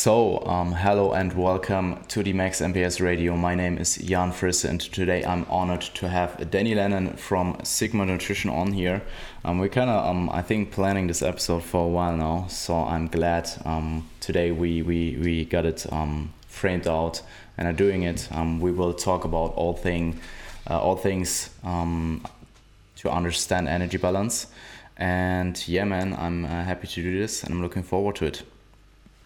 So, um, hello and welcome to the Max MPS Radio. My name is Jan Frisse, and today I'm honored to have Danny Lennon from Sigma Nutrition on here. Um, we're kind of, um, I think, planning this episode for a while now, so I'm glad um, today we, we, we got it um, framed out and are doing it. Um, we will talk about all thing, uh, all things to understand energy balance. And yeah, man, I'm uh, happy to do this, and I'm looking forward to it.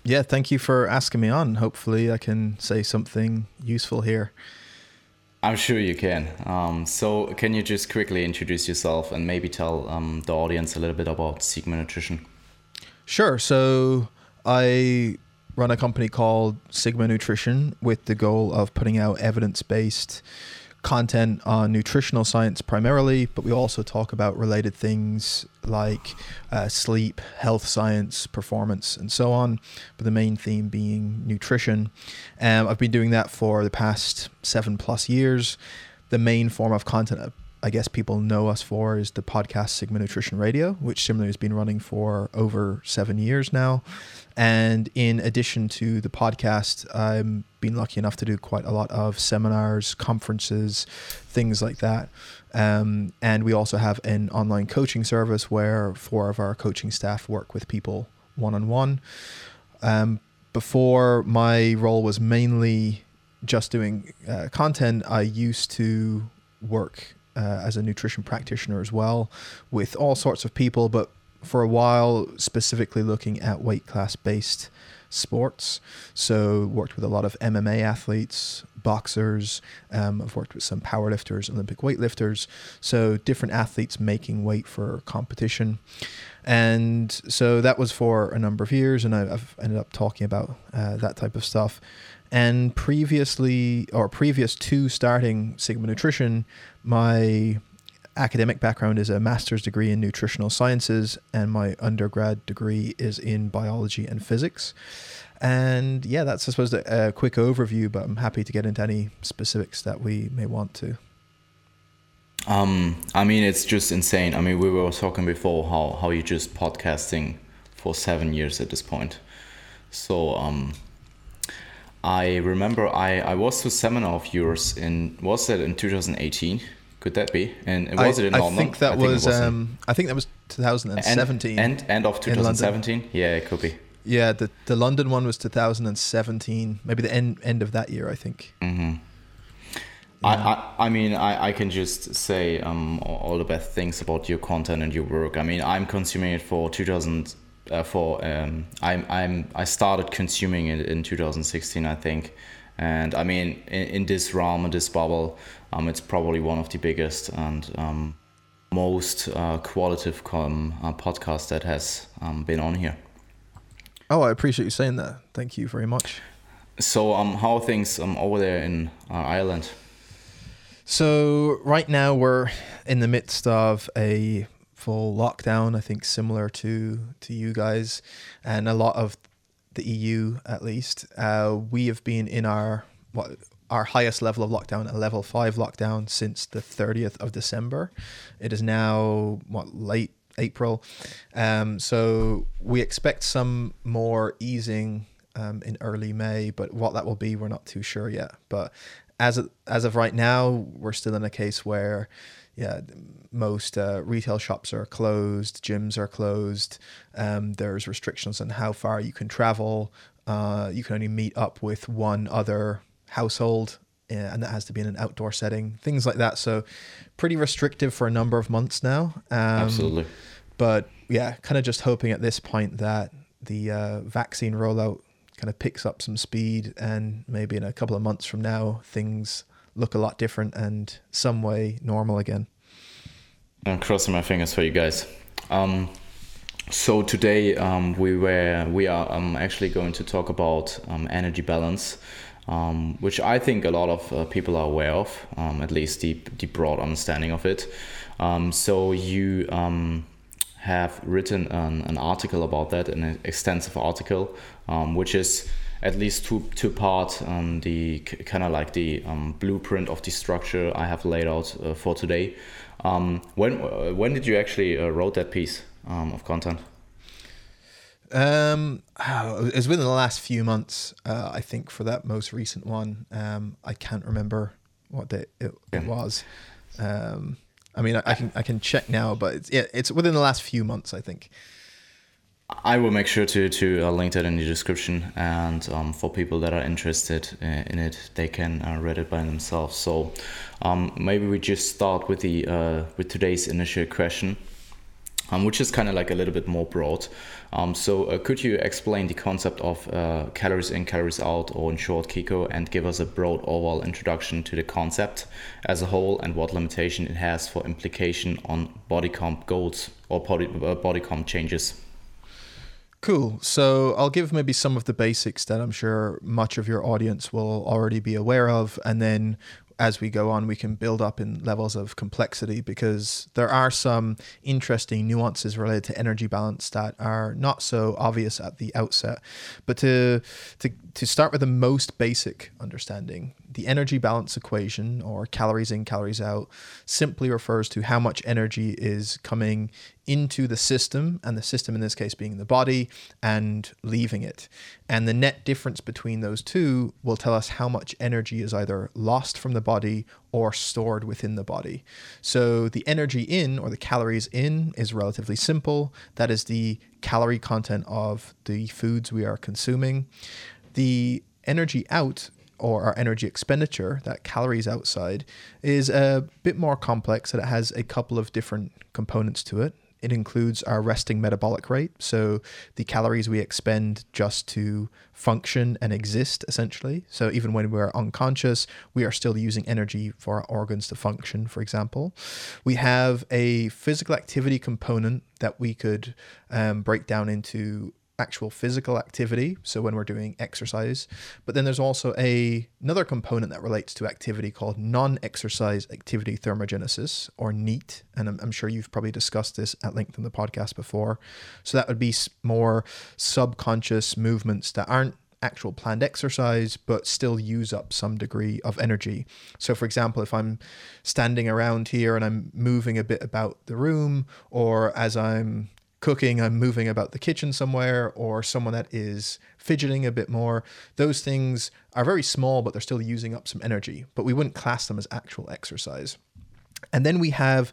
Yeah, thank you for asking me on. Hopefully, I can say something useful here. I'm sure you can. Um, so, can you just quickly introduce yourself and maybe tell um, the audience a little bit about Sigma Nutrition? Sure. So, I run a company called Sigma Nutrition with the goal of putting out evidence based content on nutritional science primarily, but we also talk about related things like uh, sleep, health science, performance, and so on. But the main theme being nutrition. Um, I've been doing that for the past seven plus years. The main form of content I guess people know us for is the podcast Sigma Nutrition Radio, which similarly has been running for over seven years now. And in addition to the podcast, I've been lucky enough to do quite a lot of seminars, conferences, things like that. Um, and we also have an online coaching service where four of our coaching staff work with people one on one. Before my role was mainly just doing uh, content, I used to work uh, as a nutrition practitioner as well with all sorts of people, but for a while, specifically looking at weight class based sports. So, worked with a lot of MMA athletes, boxers. Um, I've worked with some powerlifters, Olympic weightlifters. So, different athletes making weight for competition. And so that was for a number of years, and I've ended up talking about uh, that type of stuff. And previously, or previous to starting Sigma Nutrition, my academic background is a master's degree in nutritional sciences, and my undergrad degree is in biology and physics. And yeah, that's I suppose a, quick overview, but I'm happy to get into any specifics that we may want to. Um, I mean, it's just insane. I mean, we were talking before how how you just podcasting for seven years at this point. So um, I remember I I was to a seminar of yours in was that in 2018 could that be? And was I, it in I London? Think that I think was. um, I think that was 2017. End, end, end of 2017? Yeah, it could be. yeah, the the London one was 2017. Maybe the end end of that year. I think. Mm-hmm. I, I, I mean, I, I can just say um, all all the best things about your content and your work. I mean, I'm consuming it for 2000. Uh, for um, I'm I'm I started consuming it in 2016, I think, and I mean, in, in this realm, in this bubble, um, it's probably one of the biggest and um, most uh, qualitative com, uh, podcast that has um, been on here. Oh, I appreciate you saying that. Thank you very much. So, um, how are things um, over there in uh, Ireland? So right now we're in the midst of a full lockdown. I think similar to to you guys, and a lot of the EU at least. Uh, we have been in our what our highest level of lockdown, a level five lockdown, since the thirtieth of December. It is now what late April, um, so we expect some more easing um, in early May, but what that will be, we're not too sure yet. But as of, as of right now, we're still in a case where, yeah, most uh, retail shops are closed, gyms are closed. Um, there's restrictions on how far you can travel. Uh, you can only meet up with one other household, uh, and that has to be in an outdoor setting. Things like that. So, pretty restrictive for a number of months now. Um, Absolutely. but yeah, kind of just hoping at this point that the uh, vaccine rollout kind of picks up some speed, and maybe in a couple of months from now, things look a lot different and some way normal again. I'm crossing my fingers for you guys. Um, so today um, we were we are um, actually going to talk about um, energy balance, um, which I think a lot of uh, people are aware of, um, at least the the broad understanding of it. Um, so you um, have written an, an article about that, an extensive article, um, which is at least two two part um, the kind of like the blueprint of the structure I have laid out uh, for today. When uh, when did you actually uh, wrote that piece of content? Um, oh, it was within the last few months. Uh, I think for that most recent one, um, I can't remember what day it, it was. Um, I mean, I, I, can I can check now, but it's yeah, it's within the last few months. I think. I will make sure to to uh, link that in the description, and um, for people that are interested uh, in it, they can uh, read it by themselves. So um, maybe we just start with the uh, with today's initial question um, which is kind of like a little bit more broad. Um, so, uh, could you explain the concept of uh, calories in, calories out, or in short, CICO, and give us a broad overall introduction to the concept as a whole and what limitation it has for implication on body comp goals or body, uh, body comp changes? Cool. So I'll give maybe some of the basics that I'm sure much of your audience will already be aware of, and then as we go on, we can build up in levels of complexity because there are some interesting nuances related to energy balance that are not so obvious at the outset. But to to to start with the most basic understanding, the energy balance equation, or calories in, calories out, simply refers to how much energy is coming into the system, and the system in this case being the body, and leaving it. And the net difference between those two will tell us how much energy is either lost from the body or stored within the body. So the energy in, or the calories in, is relatively simple. That is the calorie content of the foods we are consuming. The energy out or our energy expenditure, that calories outside, is a bit more complex and it has a couple of different components to it. It includes our resting metabolic rate, so the calories we expend just to function and exist, essentially. So even when we're unconscious, we are still using energy for our organs to function, for example. We have a physical activity component that we could um, break down into actual physical activity so when we're doing exercise but then there's also a another component that relates to activity called non-exercise activity thermogenesis or NEAT and I'm, I'm sure you've probably discussed this at length in the podcast before so that would be more subconscious movements that aren't actual planned exercise, but still use up some degree of energy. So, for example, if I'm standing around here and I'm moving a bit about the room, or as I'm cooking, I'm moving about the kitchen somewhere, or someone that is fidgeting a bit more. Those things are very small, but they're still using up some energy, but we wouldn't class them as actual exercise. And then we have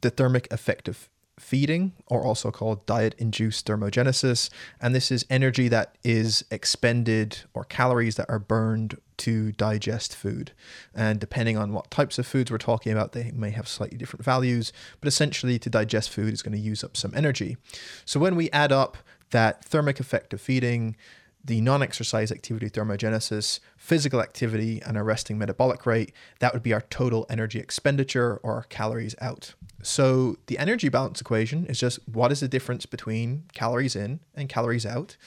the thermic effect of feeding, or also called diet induced thermogenesis. And this is energy that is expended or calories that are burned to digest food. And depending on what types of foods we're talking about, they may have slightly different values. But essentially, to digest food is going to use up some energy. So when we add up that thermic effect of feeding, the non exercise activity thermogenesis, physical activity, and a resting metabolic rate, that would be our total energy expenditure or calories out. So the energy balance equation is just what is the difference between calories in and calories out.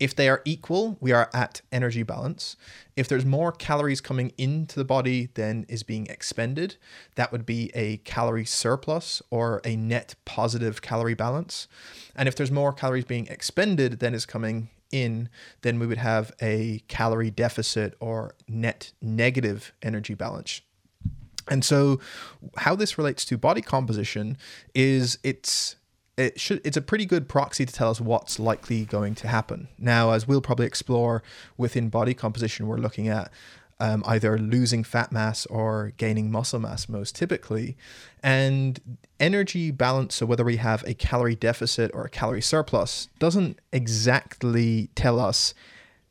If they are equal, we are at energy balance. If there's more calories coming into the body than is being expended, that would be a calorie surplus or a net positive calorie balance. And if there's more calories being expended than is coming in, then we would have a calorie deficit or net negative energy balance. And so, how this relates to body composition is it's it should it's a pretty good proxy to tell us what's likely going to happen. Now, as we'll probably explore within body composition, we're looking at um, either losing fat mass or gaining muscle mass most typically. And energy balance, so whether we have a calorie deficit or a calorie surplus, doesn't exactly tell us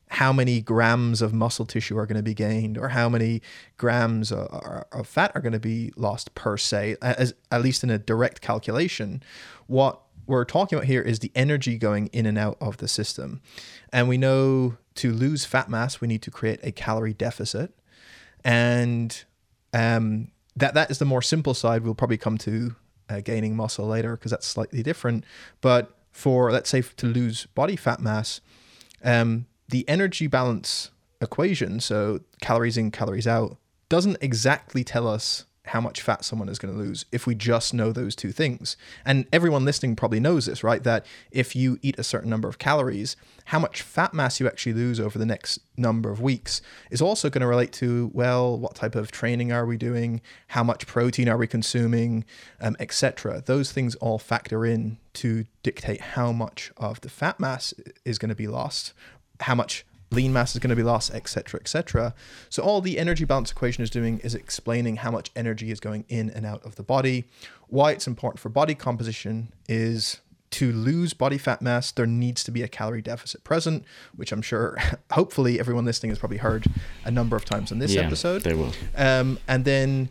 how many grams of muscle tissue are going to be gained or how many grams of, fat are going to be lost per se, as, at least in a direct calculation. What we're talking about here is the energy going in and out of the system. And we know to lose fat mass, we need to create a calorie deficit. And um, that, that is the more simple side. We'll probably come to uh, gaining muscle later because that's slightly different. But for, let's say, to lose body fat mass, um, the energy balance equation, so calories in, calories out, doesn't exactly tell us how much fat someone is going to lose if we just know those two things. And everyone listening probably knows this, right? That if you eat a certain number of calories, how much fat mass you actually lose over the next number of weeks is also going to relate to, well, what type of training are we doing? How much protein are we consuming? Um, Etc. Those things all factor in to dictate how much of the fat mass is going to be lost, how much lean mass is going to be lost, etc., etc. So all the energy balance equation is doing is explaining how much energy is going in and out of the body. Why it's important for body composition is to lose body fat mass, there needs to be a calorie deficit present, which I'm sure, hopefully, everyone listening has probably heard a number of times in this Yeah, episode. they will. Um, and then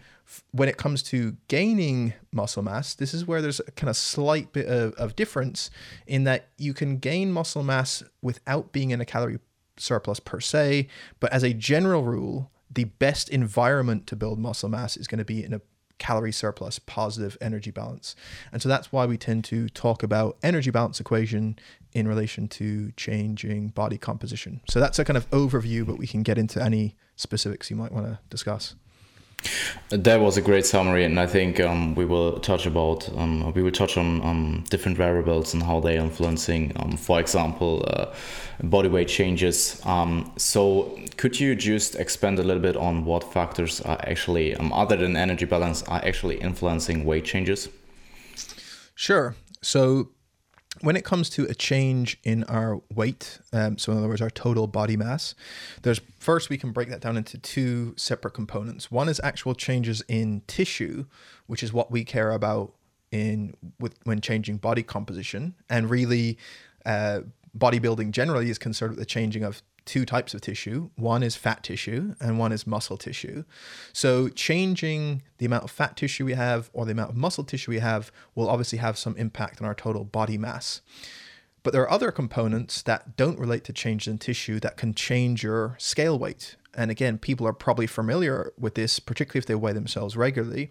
when it comes to gaining muscle mass, this is where there's a kind of slight bit of, of difference in that you can gain muscle mass without being in a calorie surplus per se. But as a general rule, the best environment to build muscle mass is going to be in a calorie surplus positive energy balance and so that's why we tend to talk about energy balance equation in relation to changing body composition so that's a kind of overview but we can get into any specifics you might want to discuss That was a great summary, and I think um, we will touch about um, we will touch on um, different variables and how they are influencing, um, for example, uh, body weight changes. Um, so, could you just expand a little bit on what factors are actually, um, other than energy balance, are actually influencing weight changes? Sure. So when it comes to a change in our weight, um, so in other words, our total body mass, there's first we can break that down into two separate components. One is actual changes in tissue, which is what we care about in with when changing body composition, and really, uh, bodybuilding generally is concerned with the changing of two types of tissue. One is fat tissue and one is muscle tissue. So changing the amount of fat tissue we have or the amount of muscle tissue we have will obviously have some impact on our total body mass. But there are other components that don't relate to changes in tissue that can change your scale weight. And again, people are probably familiar with this, particularly if they weigh themselves regularly.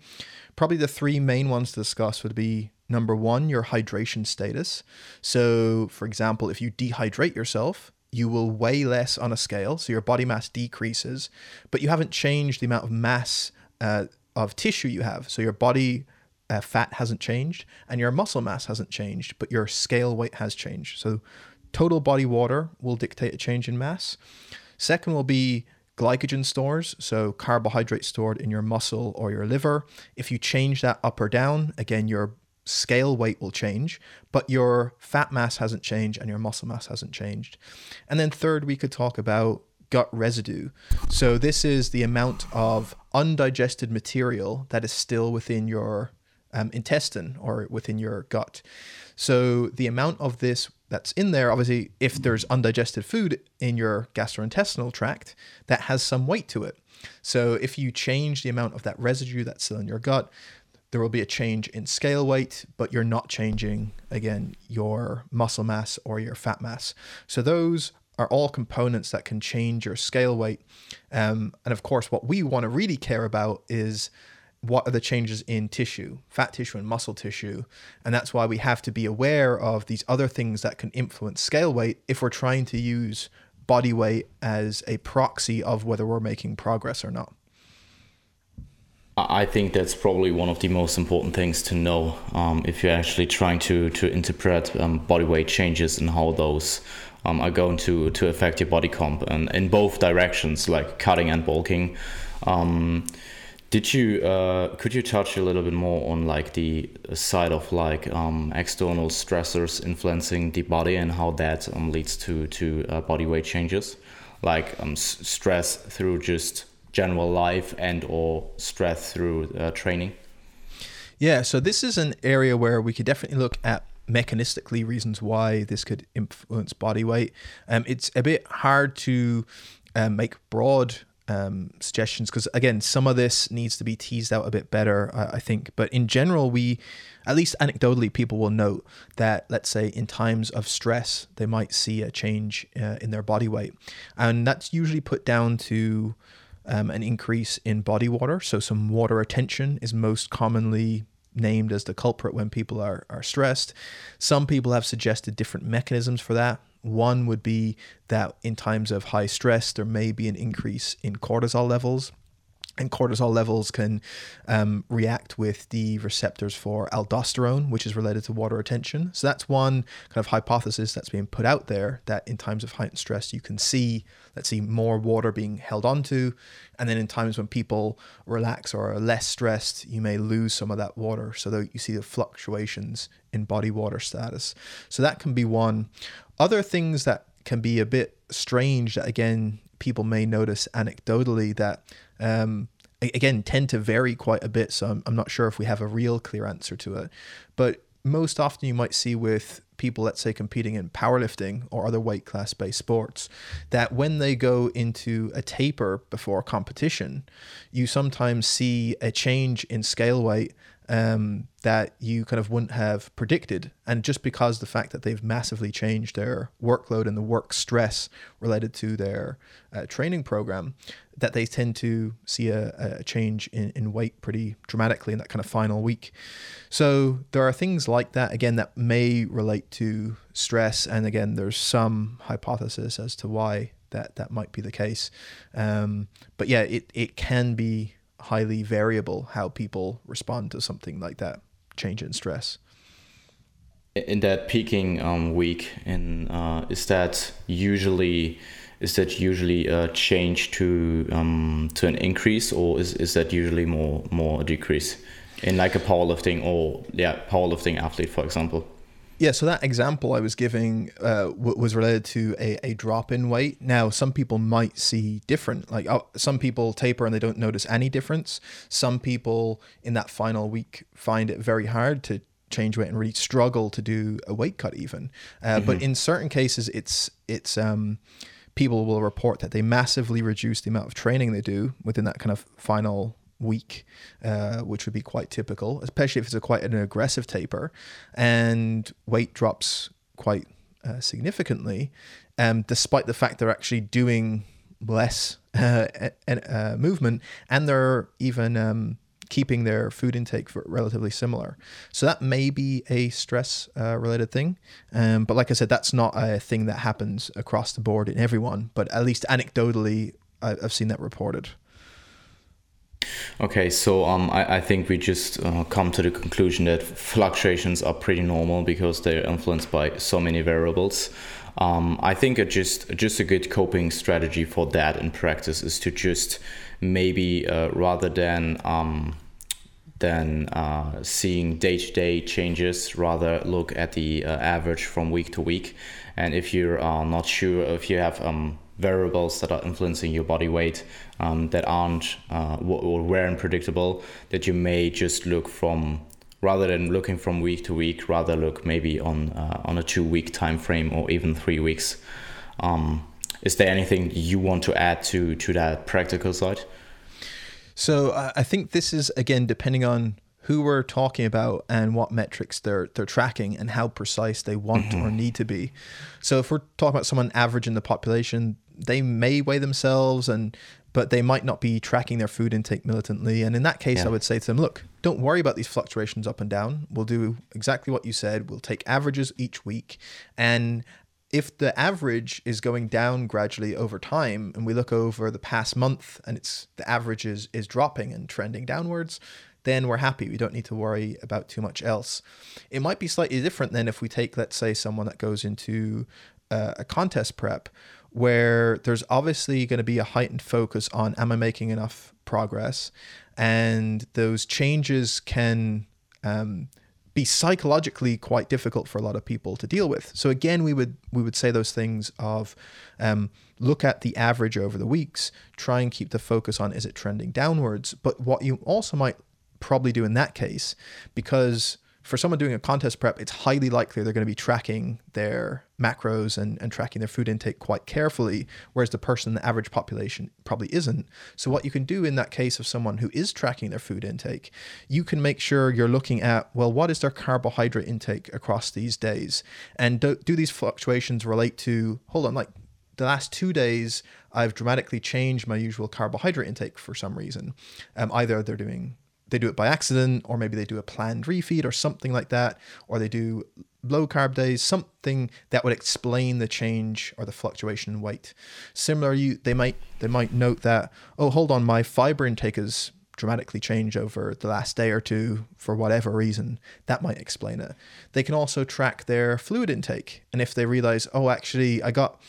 Probably the three main ones to discuss would be number one, your hydration status. So, for example, if you dehydrate yourself, you will weigh less on a scale, so your body mass decreases, but you haven't changed the amount of mass uh, of tissue you have. So your body uh, fat hasn't changed and your muscle mass hasn't changed, but your scale weight has changed. So total body water will dictate a change in mass. Second will be glycogen stores, so carbohydrates stored in your muscle or your liver. If you change that up or down, again, your scale weight will change, but your fat mass hasn't changed and your muscle mass hasn't changed. And then third, we could talk about gut residue. So this is the amount of undigested material that is still within your um, intestine or within your gut. So the amount of this that's in there, obviously, if there's undigested food in your gastrointestinal tract, that has some weight to it. So if you change the amount of that residue that's still in your gut, there will be a change in scale weight, but you're not changing, again, your muscle mass or your fat mass. So those are all components that can change your scale weight. Um, and of course, what we want to really care about is what are the changes in tissue, fat tissue and muscle tissue. And that's why we have to be aware of these other things that can influence scale weight if we're trying to use body weight as a proxy of whether we're making progress or not. I think that's probably one of the most important things to know um, if you're actually trying to to interpret um, body weight changes and how those um, are going to to affect your body comp and in both directions, like cutting and bulking. Um, did you uh, could you touch a little bit more on like the side of like um, external stressors influencing the body and how that um, leads to to uh, body weight changes, like stress through just general life and or stress through uh, training? Yeah, so this is an area where we could definitely look at mechanistically reasons why this could influence body weight. Um, it's a bit hard to um, make broad um, suggestions because again, some of this needs to be teased out a bit better, I, I think. But in general, we, at least anecdotally, people will note that let's say in times of stress, they might see a change uh, in their body weight, and that's usually put down to um, an increase in body water. So some water retention is most commonly named as the culprit when people are, are stressed. Some people have suggested different mechanisms for that. One would be that in times of high stress, there may be an increase in cortisol levels. And cortisol levels can um, react with the receptors for aldosterone, which is related to water retention. So that's one kind of hypothesis that's being put out there that in times of heightened stress, you can see, let's see, more water being held onto. And then in times when people relax or are less stressed, you may lose some of that water. So that you see the fluctuations in body water status. So that can be one. Other things that can be a bit strange that again people may notice anecdotally that um, again tend to vary quite a bit. So I'm, I'm not sure if we have a real clear answer to it. But most often you might see with people, let's say, competing in powerlifting or other weight class based sports, that when they go into a taper before competition, you sometimes see a change in scale weight um, that you kind of wouldn't have predicted. And just because the fact that they've massively changed their workload and the work stress related to their uh, training program, that they tend to see a, a change in, in weight pretty dramatically in that kind of final week. So there are things like that, again, that may relate to stress. And again, there's some hypothesis as to why that, that might be the case. Um, but yeah, it, it can be highly variable how people respond to something like that change in stress. In that peaking um, week in uh, is that usually is that usually a change to um, to an increase or is, is that usually more more a decrease? In like a powerlifting or yeah powerlifting athlete for example yeah, so that example I was giving uh, w- was related to a, a drop in weight. Now, some people might see different. Like uh, some people taper and they don't notice any difference. Some people in that final week find it very hard to change weight and really struggle to do a weight cut even. Uh, mm-hmm. But in certain cases, it's it's um, people will report that they massively reduce the amount of training they do within that kind of final week, uh, which would be quite typical, especially if it's a quite an aggressive taper, and weight drops quite uh, significantly, um, despite the fact they're actually doing less uh, uh movement, and they're even um, keeping their food intake relatively similar. So that may be a stress uh, related thing. Um, but like I said, that's not a thing that happens across the board in everyone, but at least anecdotally, I've seen that reported. Okay, so um, I, I think we just uh, come to the conclusion that fluctuations are pretty normal because they're influenced by so many variables. Um, I think a just just a good coping strategy for that in practice is to just maybe uh, rather than um, than uh, seeing day to day changes, rather look at the uh, average from week to week. And if you're uh, not sure if you have um, variables that are influencing your body weight um, that aren't uh, or were unpredictable that you may just look from rather than looking from week to week rather look maybe on uh, on a two week time frame or even three weeks. Um, is there anything you want to add to to that practical side? So uh, i think this is again depending on who we're talking about and what metrics they're they're tracking and how precise they want mm-hmm. or need to be. So if we're talking about someone average in the population, they may weigh themselves and but they might not be tracking their food intake militantly. And in that case, yeah. I would say to them, look, don't worry about these fluctuations up and down. We'll do exactly what you said. We'll take averages each week. And if the average is going down gradually over time, and we look over the past month and it's the average is, is dropping and trending downwards, then we're happy. We don't need to worry about too much else. It might be slightly different than if we take, let's say, someone that goes into uh, a contest prep where there's obviously going to be a heightened focus on am I making enough progress? And those changes can um, be psychologically quite difficult for a lot of people to deal with. So again, we would we would say those things of um, look at the average over the weeks, try and keep the focus on is it trending downwards. But what you also might probably do in that case, because for someone doing a contest prep, it's highly likely they're going to be tracking their macros and, and tracking their food intake quite carefully, whereas the person in the average population probably isn't. So, what you can do in that case of someone who is tracking their food intake, you can make sure you're looking at, well, what is their carbohydrate intake across these days? And do, do these fluctuations relate to, hold on, like the last two days, I've dramatically changed my usual carbohydrate intake for some reason. Um, either they're doing they do it by accident, or maybe they do a planned refeed or something like that, or they do low carb days, something that would explain the change or the fluctuation in weight. Similar, you they might they might note that oh hold on, my fiber intake has dramatically changed over the last day or two for whatever reason. That might explain it. They can also track their fluid intake, and if they realize oh actually I got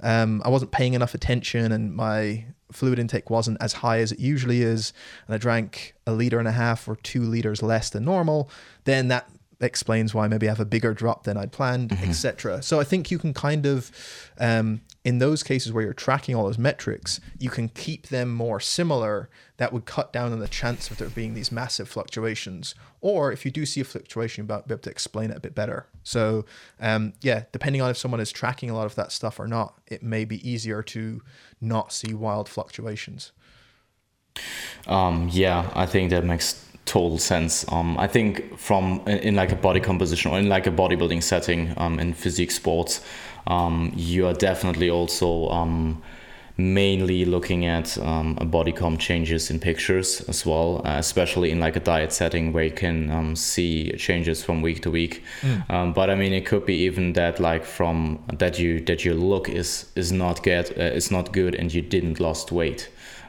um, I wasn't paying enough attention and my fluid intake wasn't as high as it usually is, and I drank a liter and a half or two liters less than normal, then that explains why maybe I have a bigger drop than I'd planned, mm-hmm. etc. So I think you can kind of, um, in those cases where you're tracking all those metrics, you can keep them more similar. That would cut down on the chance of there being these massive fluctuations. Or if you do see a fluctuation, you'll be able to explain it a bit better. So um, yeah, depending on if someone is tracking a lot of that stuff or not, it may be easier to not see wild fluctuations. Um, yeah, I think that makes total sense. Um, I think from in, in, like a body composition or in like a bodybuilding setting um, in physique sports, um, you are definitely also um, mainly looking at um, body comp changes in pictures as well, uh, especially in like a diet setting where you can um, see changes from week to week. Mm. Um, but I mean, it could be even that like from that you that your look is is not get uh, is not good and you didn't lost weight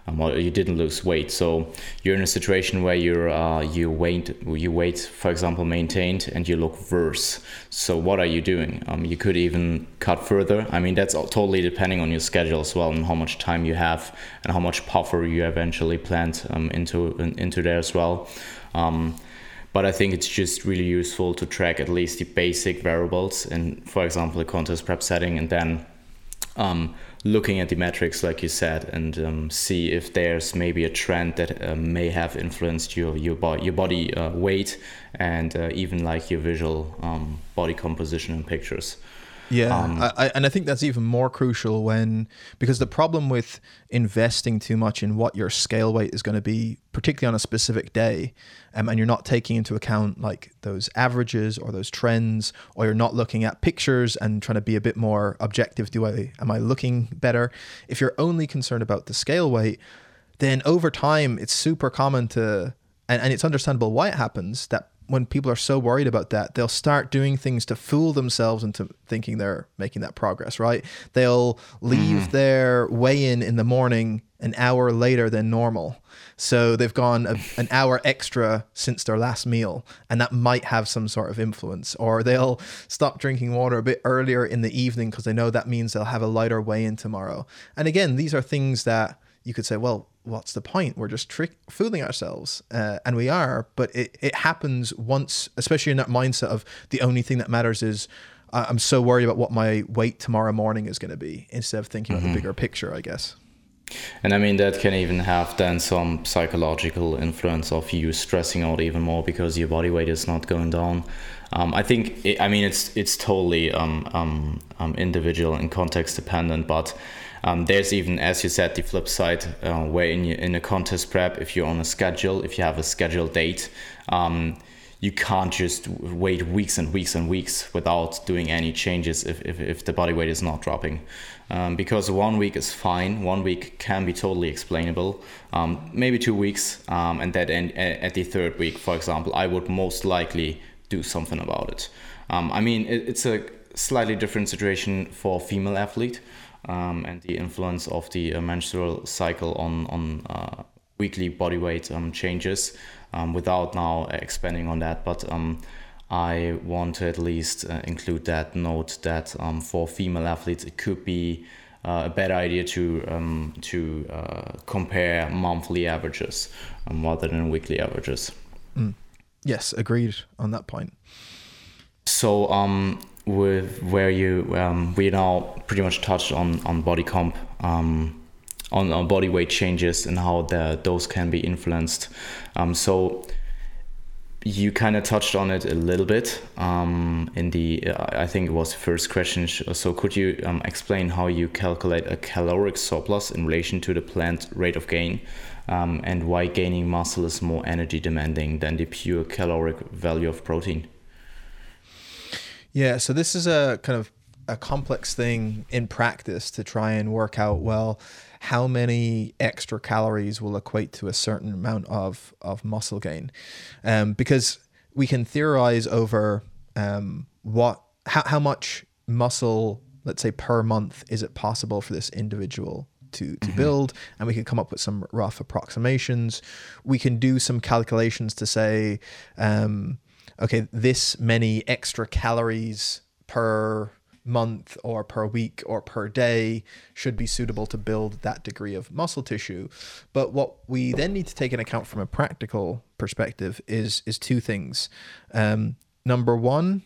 um, or you didn't lose weight. So you're in a situation where you're uh, you weight you weight, for example, maintained, and you look worse. So what are you doing? Um, you could even cut further. I mean, that's totally depending on your schedule as well, and how much time you have, and how much puffer you eventually planned um, into into there as well. Um, but I think it's just really useful to track at least the basic variables in, for example, a contest prep setting, and then um, looking at the metrics, like you said, and um, see if there's maybe a trend that uh, may have influenced your your, bo- your body uh, weight and uh, even like your visual um, body composition in pictures. Yeah, um, I, and I think that's even more crucial when because the problem with investing too much in what your scale weight is going to be, particularly on a specific day, um, and you're not taking into account like those averages or those trends, or you're not looking at pictures and trying to be a bit more objective. Do I am I looking better? If you're only concerned about the scale weight, then over time it's super common to and, and it's understandable why it happens that when people are so worried about that, they'll start doing things to fool themselves into thinking they're making that progress, right? They'll leave mm. their weigh in in the morning an hour later than normal. So they've gone a, an hour extra since their last meal, and that might have some sort of influence. Or they'll stop drinking water a bit earlier in the evening because they know that means they'll have a lighter weigh in tomorrow. And again, these are things that you could say, well, what's the point? We're just trick fooling ourselves, uh, and we are. But it it happens once, especially in that mindset of the only thing that matters is. I'm so worried about what my weight tomorrow morning is going to be instead of thinking mm-hmm. about the mm-hmm. bigger picture, I guess. And I mean, that can even have then some psychological influence of you stressing out even more because your body weight is not going down. Um, I think, it, I mean, it's it's totally um, um, um individual and context dependent, but um, there's even, as you said, the flip side uh, where in, in a contest prep, if you're on a schedule, if you have a scheduled date, um, you can't just wait weeks and weeks and weeks without doing any changes if, if, if the body weight is not dropping. Um, because one week is fine, one week can be totally explainable, um, maybe two weeks, um, and that at the third week, for example, I would most likely do something about it. Um, I mean, it, it's a slightly different situation for female athlete um, and the influence of the uh, menstrual cycle on on uh, weekly body weight um, changes. Um, without now expanding on that, but um, I want to at least uh, include that note that um, for female athletes it could be uh, a better idea to um, to uh, compare monthly averages um, rather than weekly averages. Mm. Yes, agreed on that point. So um, with where you um, we now pretty much touched on on body comp um, on, on body weight changes and how the those can be influenced. Um, so you kind of touched on it a little bit um, in the I think it was the first question. So could you um, explain how you calculate a caloric surplus in relation to the planned rate of gain um, and why gaining muscle is more energy demanding than the pure caloric value of protein yeah, so this is a kind of a complex thing in practice to try and work out well how many extra calories will equate to a certain amount of of muscle gain, um, because we can theorize over um, what how, how much muscle let's say per month is it possible for this individual to, to mm-hmm. build? And we can come up with some rough approximations. We can do some calculations to say um, okay this many extra calories per month or per week or per day should be suitable to build that degree of muscle tissue. But what we then need to take into account from a practical perspective is is two things. Um, number one,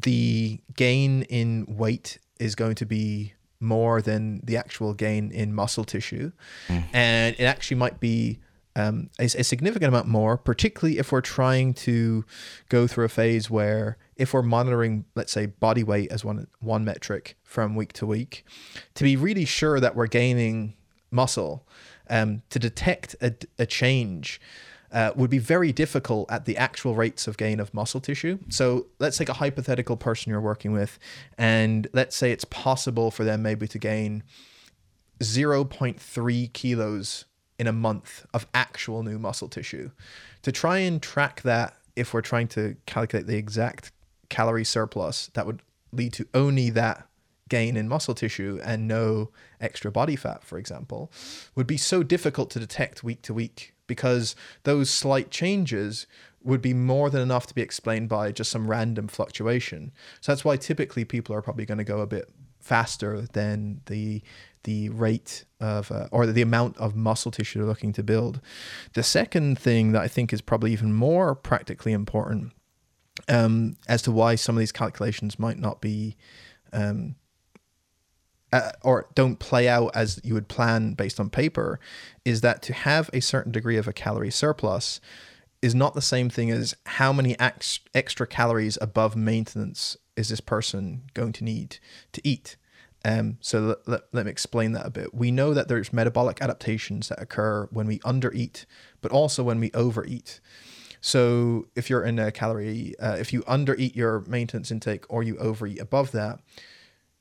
the gain in weight is going to be more than the actual gain in muscle tissue, mm. and it actually might be um, a, a, significant amount more, particularly if we're trying to go through a phase where if we're monitoring, let's say, body weight as one one metric from week to week, to be really sure that we're gaining muscle, um, to detect a, a change. Uh, would be very difficult at the actual rates of gain of muscle tissue. So let's take a hypothetical person you're working with, and let's say it's possible for them maybe to gain 0.3 kilos in a month of actual new muscle tissue. To try and track that, if we're trying to calculate the exact calorie surplus, that would lead to only that gain in muscle tissue and no extra body fat, for example, would be so difficult to detect week to week because those slight changes would be more than enough to be explained by just some random fluctuation. So that's why typically people are probably going to go a bit faster than the the rate of uh, or the amount of muscle tissue they're looking to build. The second thing that I think is probably even more practically important um, as to why some of these calculations might not be um, uh, or don't play out as you would plan based on paper is that to have a certain degree of a calorie surplus is not the same thing as how many ex- extra calories above maintenance is this person going to need to eat. Um, so let, let, let, me explain that a bit. We know that there's metabolic adaptations that occur when we undereat, but also when we overeat. So if you're in a calorie, uh, if you undereat your maintenance intake or you overeat above that,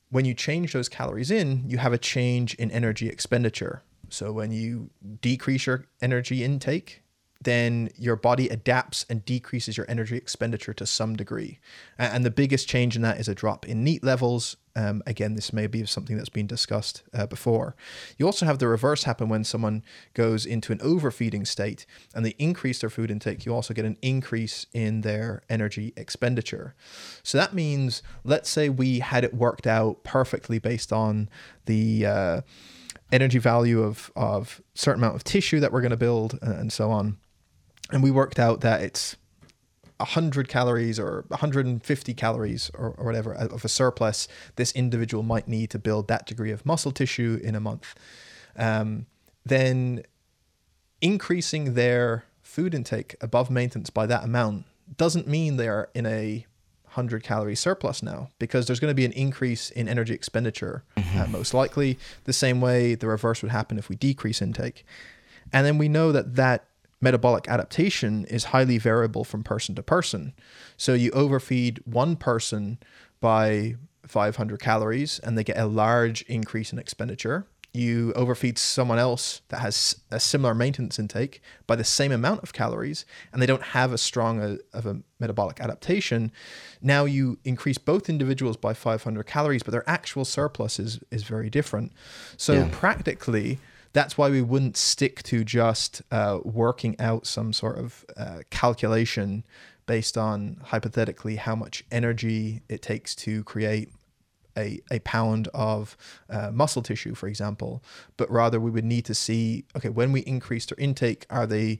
when you change those calories in, you have a change in energy expenditure. So when you decrease your energy intake, then your body adapts and decreases your energy expenditure to some degree. And the biggest change in that is a drop in NEAT levels. Um, again, this may be something that's been discussed uh, before. You also have the reverse happen when someone goes into an overfeeding state and they increase their food intake. You also get an increase in their energy expenditure. So that means, let's say we had it worked out perfectly based on the uh, energy value of of certain amount of tissue that we're going to build and so on and we worked out that it's 100 calories or 150 calories or, or whatever of a surplus this individual might need to build that degree of muscle tissue in a month. Um, then increasing their food intake above maintenance by that amount doesn't mean they're in a 100 calorie surplus now because there's going to be an increase in energy expenditure mm-hmm. uh, most likely. The same way the reverse would happen if we decrease intake. And then we know that that metabolic adaptation is highly variable from person to person. So you overfeed one person by 500 calories and they get a large increase in expenditure. You overfeed someone else that has a similar maintenance intake by the same amount of calories and they don't have as strong a, of a metabolic adaptation. Now you increase both individuals by 500 calories, but their actual surplus is, is very different. So yeah. practically, that's why we wouldn't stick to just uh, working out some sort of uh, calculation based on hypothetically how much energy it takes to create a, a pound of uh, muscle tissue, for example, but rather we would need to see okay, when we increase their intake, are they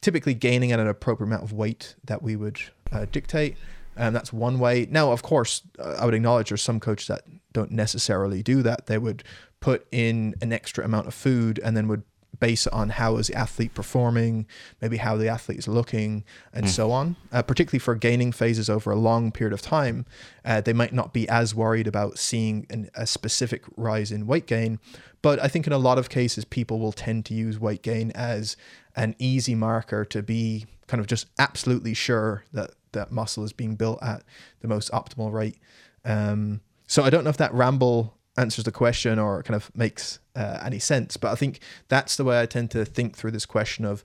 typically gaining at an appropriate amount of weight that we would uh, dictate? And that's one way. Now, of course, uh, I would acknowledge there's some coaches that don't necessarily do that. They would put in an extra amount of food and then would base it on how is the athlete performing, maybe how the athlete is looking, and mm. so on. Uh, particularly for gaining phases over a long period of time, uh, they might not be as worried about seeing an, a specific rise in weight gain. But I think in a lot of cases, people will tend to use weight gain as an easy marker to be kind of just absolutely sure that that muscle is being built at the most optimal rate. Um, so I don't know if that ramble answers the question or kind of makes uh, any sense. But I think that's the way I tend to think through this question of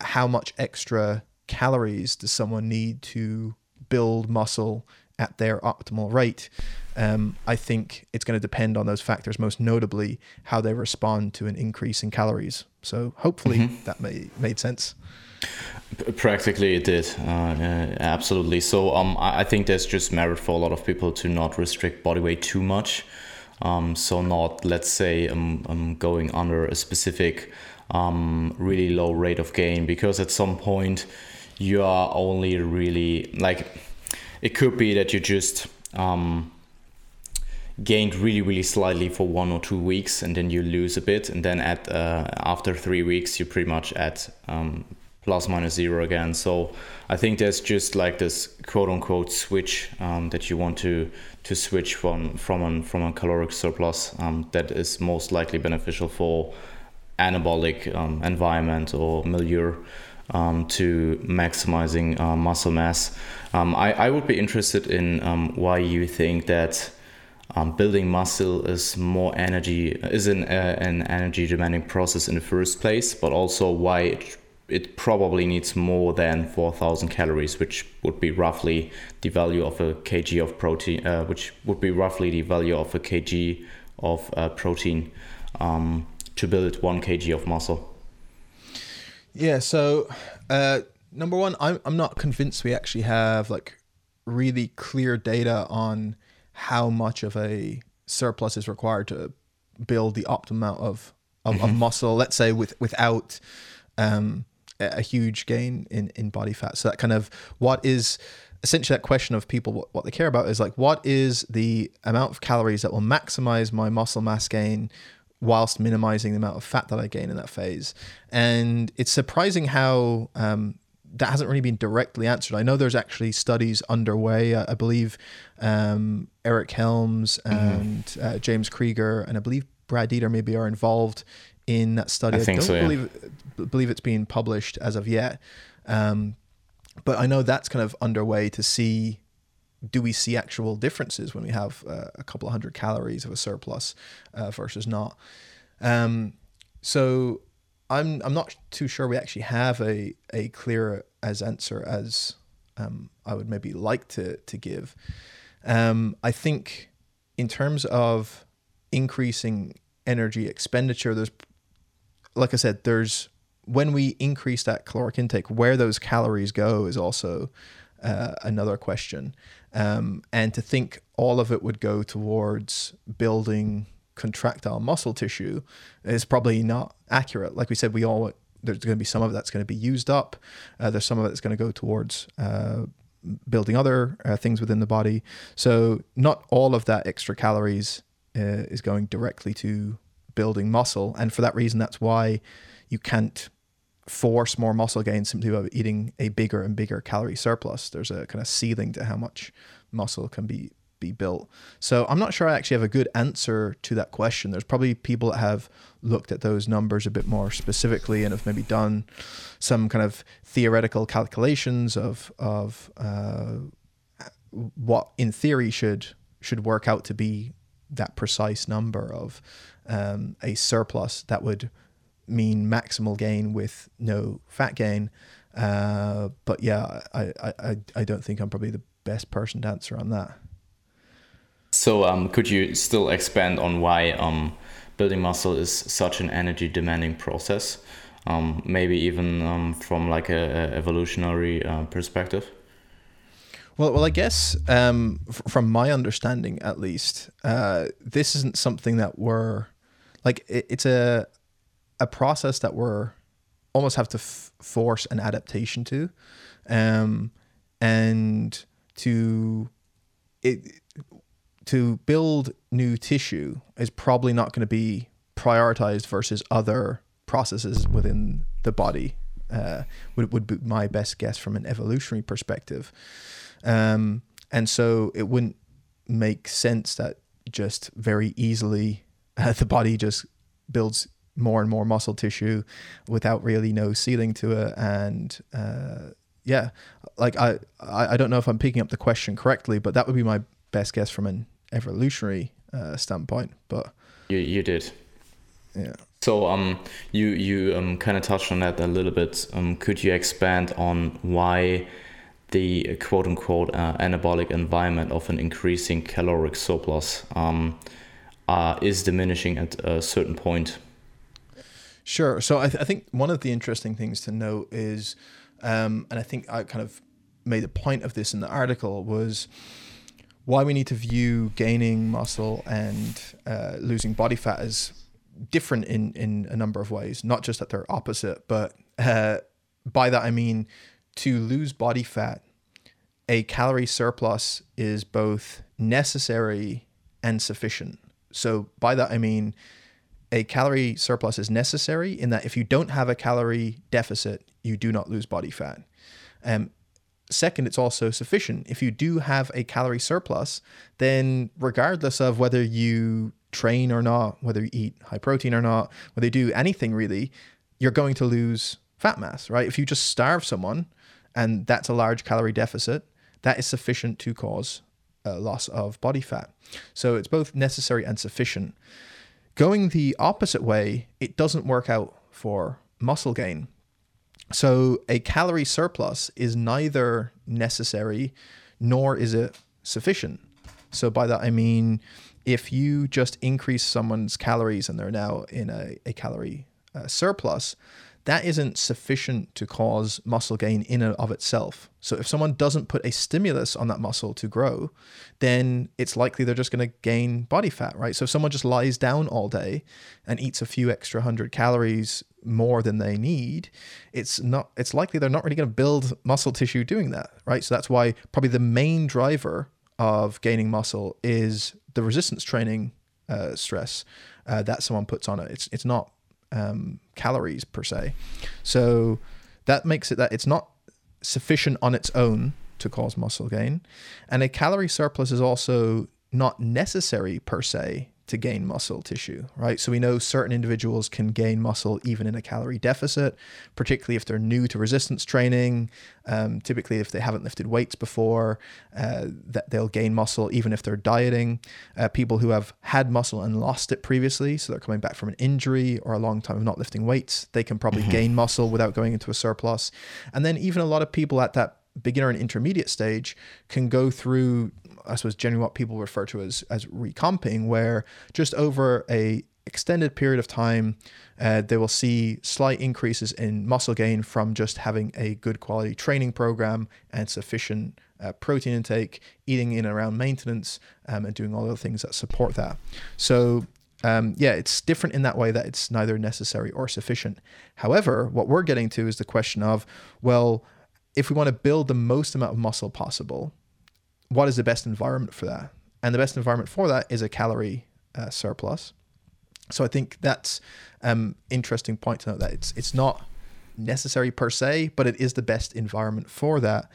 how much extra calories does someone need to build muscle at their optimal rate. Um, I think it's going to depend on those factors, most notably how they respond to an increase in calories. So hopefully mm-hmm. that may, made sense. Practically, it did. Uh, uh, absolutely. So um, I think there's just merit for a lot of people to not restrict body weight too much. Um, so not, let's say, um, going under a specific um, really low rate of gain because at some point you are only really like it could be that you just um, gained really really slightly for one or two weeks and then you lose a bit and then at uh, after three weeks you're pretty much at um, plus minus zero again so i think there's just like this quote unquote switch um, that you want to to switch from from an, from a caloric surplus um, that is most likely beneficial for anabolic um, environment or milieu um, to maximizing uh, muscle mass. Um, I, I would be interested in um, why you think that um, building muscle is more energy is an, uh, an energy demanding process in the first place, but also why it, it probably needs more than 4,000 calories, which would be roughly the value of a kg of protein, uh, which would be roughly the value of a kg of uh, protein. Um, to build one kg of muscle? Yeah, so uh, number one, I'm I'm not convinced we actually have like really clear data on how much of a surplus is required to build the optimal amount of of, mm-hmm. of muscle. Let's say with without um, a huge gain in in body fat. So that kind of what is essentially that question of people what, what they care about is like what is the amount of calories that will maximize my muscle mass gain whilst minimizing the amount of fat that I gain in that phase. And it's surprising how um, that hasn't really been directly answered. I know there's actually studies underway. I, I believe um, Eric Helms mm-hmm. and mm-hmm. uh, James Krieger and I believe Brad Dieter maybe are involved in that study. I, I think don't so, believe yeah. believe it's been published as of yet. Um, but I know that's kind of underway to see do we see actual differences when we have uh, a couple of hundred calories of a surplus uh, versus not? Um, so I'm I'm not too sure we actually have a a clear as answer as um, I would maybe like to to give. Um, I think in terms of increasing energy expenditure, there's like I said, there's when we increase that caloric intake, where those calories go is also uh, another question. Um, and to think all of it would go towards building contractile muscle tissue is probably not accurate. Like we said, we all there's going to be some of that's going to be used up. Uh, there's some of it that's going to go towards uh, building other uh, things within the body. So not all of that extra calories uh, is going directly to building muscle, and for that reason, that's why you can't force more muscle gain simply by eating a bigger and bigger calorie surplus. There's a kind of ceiling to how much muscle can be be built. So I'm not sure I actually have a good answer to that question. There's probably people that have looked at those numbers a bit more specifically and have maybe done some kind of theoretical calculations of of uh, what in theory should should work out to be that precise number of um, a surplus that would mean maximal gain with no fat gain. Uh, but yeah, I, I, I don't think I'm probably the best person to answer on that. So, um, could you still expand on why um, building muscle is such an energy demanding process? Um, maybe even um, from like a, a evolutionary uh, perspective. Well, well, I guess um, f- from my understanding, at least, uh, this isn't something that we're like. It, it's a a process that we're almost have to f- force an adaptation to, um, and to it to build new tissue is probably not going to be prioritized versus other processes within the body. Uh, would would be my best guess from an evolutionary perspective, um, and so it wouldn't make sense that just very easily uh, the body just builds more and more muscle tissue without really no ceiling to it. And uh, yeah like I, I don't know if i'm picking up the question correctly but that would be my best guess from an evolutionary uh, standpoint but you, you did. Yeah. So um you you um kind of touched on that a little bit. Um could you expand on why the quote unquote uh, anabolic environment of an increasing caloric surplus um, uh, is diminishing at a certain point. Sure. So I, th- I think one of the interesting things to note is, um, and I think I kind of made a point of this in the article, was why we need to view gaining muscle and uh, losing body fat as different in in a number of ways. Not just that they're opposite, but uh, by that I mean to lose body fat, a calorie surplus is both necessary and sufficient. So by that I mean a calorie surplus is necessary in that if you don't have a calorie deficit, you do not lose body fat. Um, second, it's also sufficient. If you do have a calorie surplus, then regardless of whether you train or not, whether you eat high protein or not, whether you do anything really, you're going to lose fat mass, right? If you just starve someone and that's a large calorie deficit, that is sufficient to cause a loss of body fat. So it's both necessary and sufficient. Going the opposite way, it doesn't work out for muscle gain. So a calorie surplus is neither necessary nor is it sufficient. So by that I mean if you just increase someone's calories and they're now in a, a calorie uh, surplus, that isn't sufficient to cause muscle gain in and of itself. So if someone doesn't put a stimulus on that muscle to grow, then it's likely they're just going to gain body fat, right? So if someone just lies down all day and eats a few extra hundred calories more than they need, it's not it's likely they're not really going to build muscle tissue doing that, right? So that's why probably the main driver of gaining muscle is the resistance training uh, stress uh, that someone puts on it. It's it's not um, calories per se. So that makes it that it's not sufficient on its own to cause muscle gain. And a calorie surplus is also not necessary per se to gain muscle tissue, right? So we know certain individuals can gain muscle even in a calorie deficit, particularly if they're new to resistance training. Um, typically, if they haven't lifted weights before, uh, that they'll gain muscle even if they're dieting. Uh, people who have had muscle and lost it previously, so they're coming back from an injury or a long time of not lifting weights, they can probably mm-hmm. gain muscle without going into a surplus. And then even a lot of people at that beginner and intermediate stage can go through I suppose generally what people refer to as as recomping, where just over a extended period of time, uh, they will see slight increases in muscle gain from just having a good quality training program and sufficient uh, protein intake, eating in and around maintenance, um, and doing all the things that support that. So. Um, yeah, it's different in that way that it's neither necessary or sufficient. However, what we're getting to is the question of, well, if we want to build the most amount of muscle possible, what is the best environment for that? And the best environment for that is a calorie uh, surplus. So I think that's um interesting point to note that it's it's not necessary per se, but it is the best environment for that.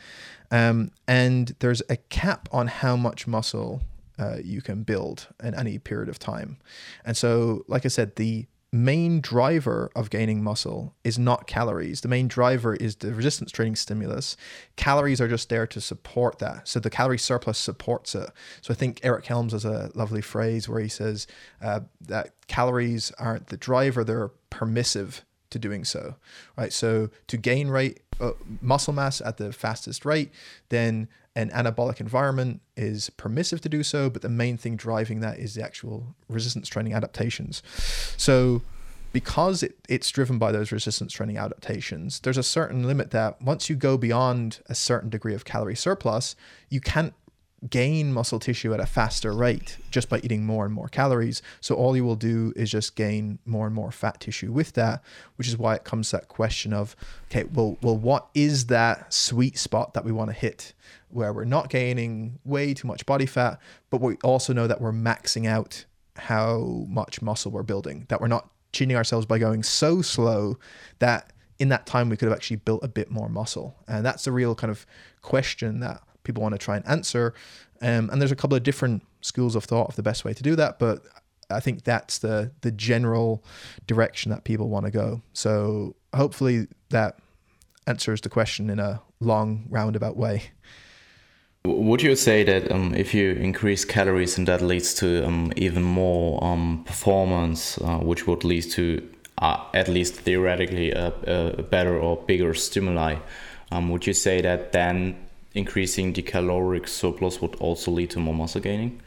Um, and there's a cap on how much muscle uh, you can build in any period of time. And so, like I said, the main driver of gaining muscle is not calories. The main driver is the resistance training stimulus. Calories are just there to support that. So the calorie surplus supports it. So I think Eric Helms has a lovely phrase where he says uh, that calories aren't the driver, they're permissive to doing so, right? So to gain rate uh, muscle mass at the fastest rate, then an anabolic environment is permissive to do so, but the main thing driving that is the actual resistance training adaptations. So, because it, it's driven by those resistance training adaptations, there's a certain limit that once you go beyond a certain degree of calorie surplus, you can't gain muscle tissue at a faster rate just by eating more and more calories. So all you will do is just gain more and more fat tissue with that, which is why it comes to that question of, okay, well, well, what is that sweet spot that we want to hit where we're not gaining way too much body fat, but we also know that we're maxing out how much muscle we're building, that we're not cheating ourselves by going so slow that in that time we could have actually built a bit more muscle. And that's the real kind of question that people want to try and answer. Um, and there's a couple of different schools of thought of the best way to do that, but I think that's the the general direction that people want to go. So hopefully that answers the question in a long roundabout way. Would you say that um, if you increase calories and that leads to um, even more um, performance, uh, which would lead to uh, at least theoretically a, a, better or bigger stimuli, um, would you say that then increasing the caloric surplus would also lead to more muscle gaining?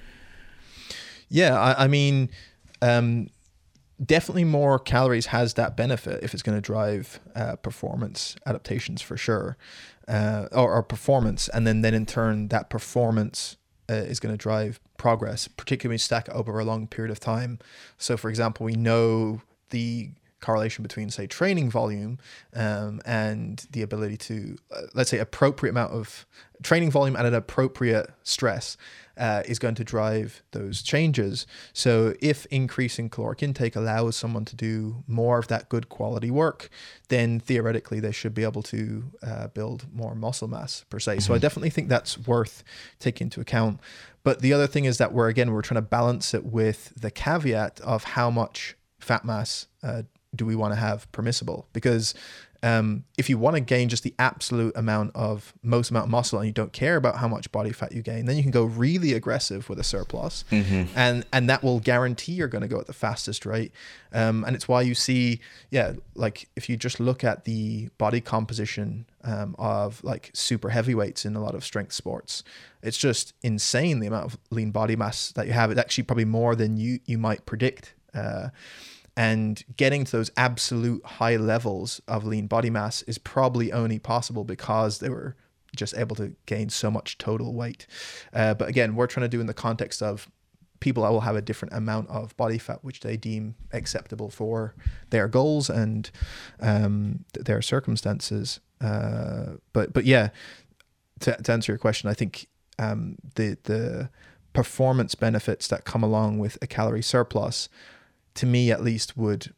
Yeah, I, I mean, um, definitely more calories has that benefit if it's going to drive uh, performance adaptations for sure, uh, or, or, performance, and then then in turn that performance uh, is going to drive progress, particularly when you stack it over a long period of time. So, for example, we know the correlation between say training volume um, and the ability to uh, let's say appropriate amount of training volume at an appropriate stress uh, is going to drive those changes so if increasing caloric intake allows someone to do more of that good quality work then theoretically they should be able to uh, build more muscle mass per se mm-hmm. so i mm-hmm. definitely think that's worth taking into account but the other thing is that we're again we're trying to balance it with the caveat of how much fat mass uh, do we want to have permissible? Because um, if you want to gain just the absolute amount of most amount of muscle and you don't care about how much body fat you gain, then you can go really aggressive with a surplus, mm-hmm. and and that will guarantee you're going to go at the fastest rate. Um, and it's why you see, yeah, like if you just look at the body composition um, of like super heavyweights in a lot of strength sports, it's just insane the amount of lean body mass that you have. It's actually probably more than you you might predict. Uh, and getting to those absolute high levels of lean body mass is probably only possible because they were just able to gain so much total weight. Uh, but again, we're trying to do in the context of people that will have a different amount of body fat which they deem acceptable for their goals and um, their circumstances. Uh, but but yeah, to, to, answer your question, I think um, the the performance benefits that come along with a calorie surplus to me at least, would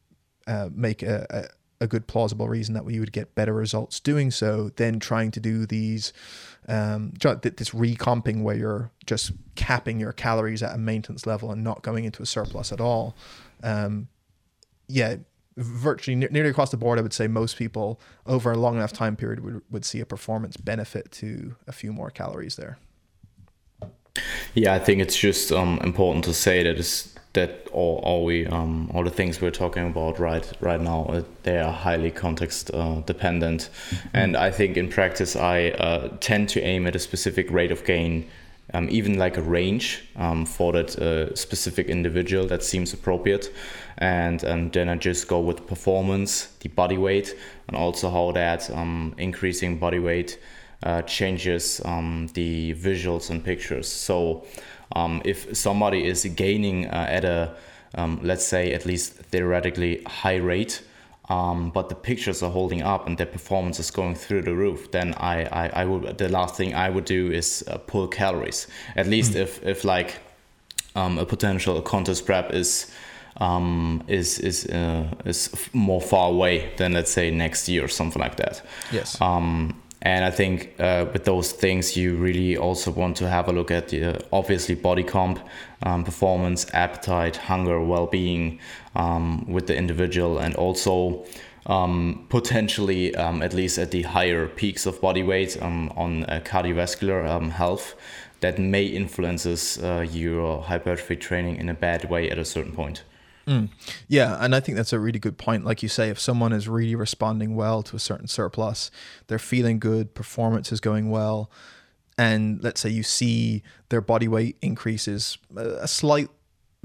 uh, make a, a, a, good plausible reason that we would get better results doing so than trying to do these um, this recomping where you're just capping your calories at a maintenance level and not going into a surplus at all. Um, yeah, virtually nearly across the board, I would say most people over a long enough time period would, would see a performance benefit to a few more calories there. Yeah, I think it's just um, important to say that it's that all, all we um, all the things we're talking about right right now uh, they are highly context uh, dependent. Mm-hmm. and i think in practice i uh, tend to aim at a specific rate of gain um, even like a range um, for that uh, specific individual that seems appropriate. And, and then i just go with performance the body weight and also how that um, increasing body weight uh, changes um, the visuals and pictures. So um, if somebody is gaining uh, at a um, let's say at least theoretically high rate um, but the pictures are holding up and their performance is going through the roof then I, I, I would the last thing I would do is uh, pull calories at least mm. if, if like um, a potential contest prep is um, is is uh, is more far away than let's say next year or something like that. Yes. Um, and I think uh, with those things, you really also want to have a look at uh, obviously body comp, um, performance, appetite, hunger, well being um, with the individual, and also um, potentially, um, at least at the higher peaks of body weight um, on uh, cardiovascular um, health, that may influences uh, your hypertrophy training in a bad way at a certain point. Mm. Yeah, and I think that's a really good point. Like you say, if someone is really responding well to a certain surplus, they're feeling good, performance is going well, and let's say you see their body weight increases a slight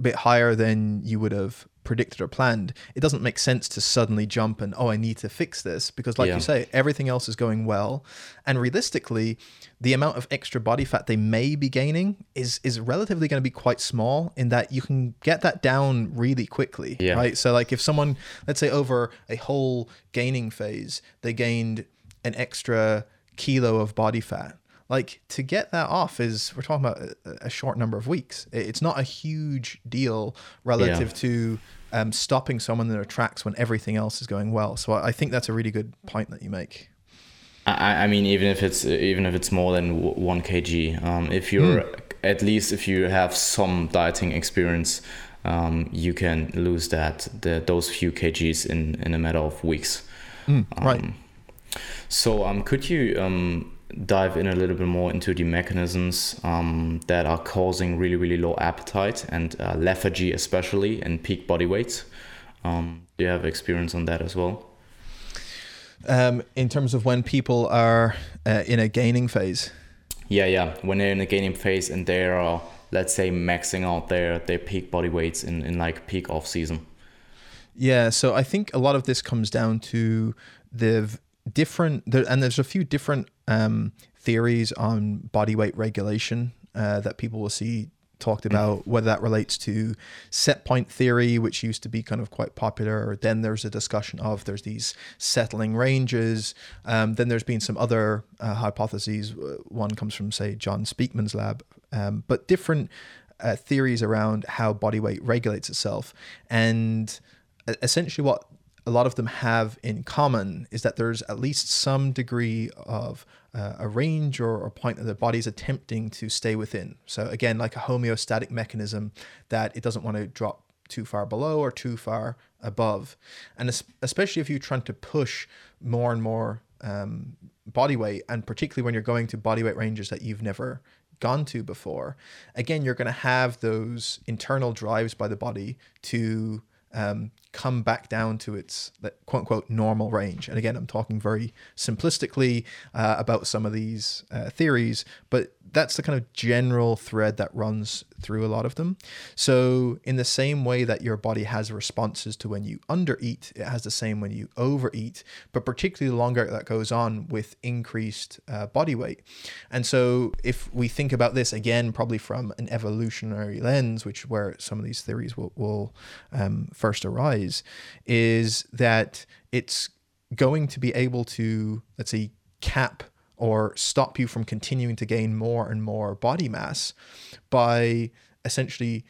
bit higher than you would have predicted or planned, it doesn't make sense to suddenly jump and, oh, I need to fix this. Because, like yeah. you say, everything else is going well. And realistically, the amount of extra body fat they may be gaining is is relatively going to be quite small in that you can get that down really quickly. Yeah. Right. So, like, if someone, let's say, over a whole gaining phase, they gained an extra kilo of body fat like to get that off is we're talking about a, a short number of weeks it's not a huge deal relative yeah. to um, stopping someone in their tracks when everything else is going well. So I think that's a really good point that you make. I, I mean, even if it's even if it's more than one kg, um, if you're mm. at least if you have some dieting experience, um, you can lose that the, those few kgs in in a matter of weeks. Mm, right. Um, so, um, could you um, dive in a little bit more into the mechanisms um, that are causing really, really low appetite and uh, lethargy, especially in peak body weight. Um, do you have experience on that as well? Um, in terms of when people are uh, in a gaining phase. Yeah, yeah. When they're in a gaining phase and they're, let's say, maxing out their, their peak body weights in, in like peak off season. Yeah, so I think a lot of this comes down to the different, there, and there's a few different um, theories on body weight regulation uh, that people will see talked mm-hmm. about whether that relates to set point theory which used to be kind of quite popular then there's a discussion of there's these settling ranges. Um, then there's been some other uh, hypotheses. One comes from say john speakman's lab. Um, but different uh, theories around how body weight regulates itself. And essentially what a lot of them have in common is that there's at least some degree of uh, a range or a point that the body's attempting to stay within. So again, like a homeostatic mechanism that it doesn't want to drop too far below or too far above. And especially if you're trying to push more and more um, body weight, and particularly when you're going to body weight ranges that you've never gone to before, again, you're going to have those internal drives by the body to um, come back down to its quote unquote normal range. And again, I'm talking very simplistically uh, about some of these uh, theories, but that's the kind of general thread that runs through a lot of them. So, in the same way that your body has responses to when you undereat, it has the same when you overeat, but particularly the longer that goes on with increased uh, body weight. And so, if we think about this again, probably from an evolutionary lens, which where some of these theories will, will um, first is that it's going to be able to, let's say, cap or stop you from continuing to gain more and more body mass by essentially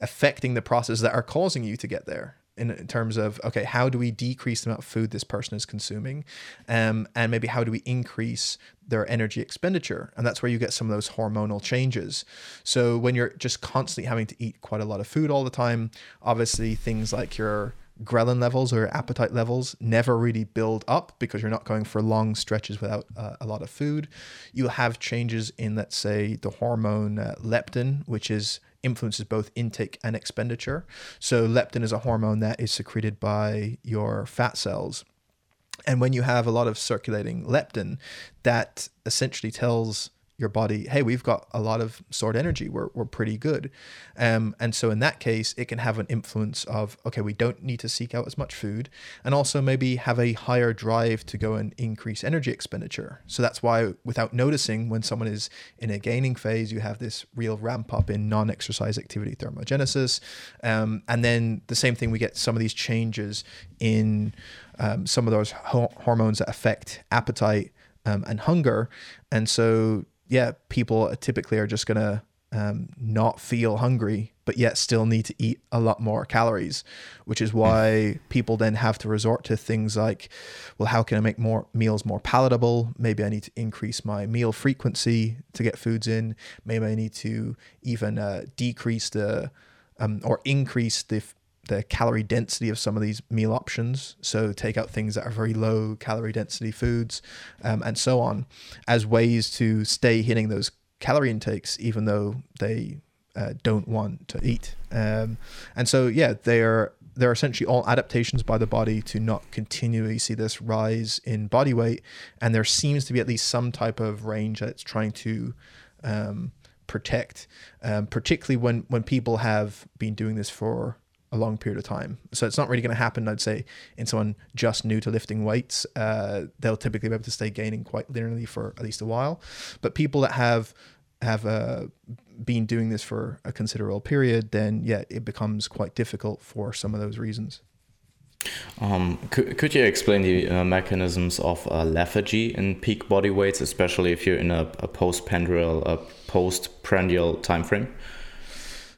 affecting the processes that are causing you to get there in, terms of okay how do we decrease the amount of food this person is consuming? Um, and maybe how do we increase their energy expenditure? And that's where you get some of those hormonal changes. So when you're just constantly having to eat quite a lot of food all the time obviously things like your ghrelin levels or appetite levels never really build up because you're not going for long stretches without uh, a lot of food. You'll have changes in, let's say, the hormone uh, leptin, which is influences both intake and expenditure. So leptin is a hormone that is secreted by your fat cells. And when you have a lot of circulating leptin, that essentially tells your body, hey, we've got a lot of stored energy. We're, we're pretty good. Um, and so in that case, it can have an influence of, okay, we don't need to seek out as much food and also maybe have a higher drive to go and increase energy expenditure. So that's why without noticing when someone is in a gaining phase, you have this real ramp up in non-exercise activity thermogenesis. Um, and then the same thing, we get some of these changes in um, some of those ho- hormones that affect appetite um, and hunger. And so yeah, people typically are just gonna um, not feel hungry, but yet still need to eat a lot more calories, which is why people then have to resort to things like, well, how can I make more meals more palatable? Maybe I need to increase my meal frequency to get foods in. Maybe I need to even uh, decrease the um, or increase the the calorie density of some of these meal options. So take out things that are very low calorie density foods, um, and so on, as ways to stay hitting those calorie intakes, even though they uh, don't want to eat. Um, and so yeah, they are they're essentially all adaptations by the body to not continually see this rise in body weight, and there seems to be at least some type of range that it's trying to. Um, protect um, particularly when when people have been doing this for a long period of time. So it's not really going to happen, I'd say, in someone just new to lifting weights. Uh, they'll typically be able to stay gaining quite linearly for at least a while. But people that have have uh, been doing this for a considerable period, then yeah, it becomes quite difficult for some of those reasons. Um, could, could you explain the uh, mechanisms of uh, lethargy in peak body weights, especially if you're in a, a postprandial, a postprandial time frame?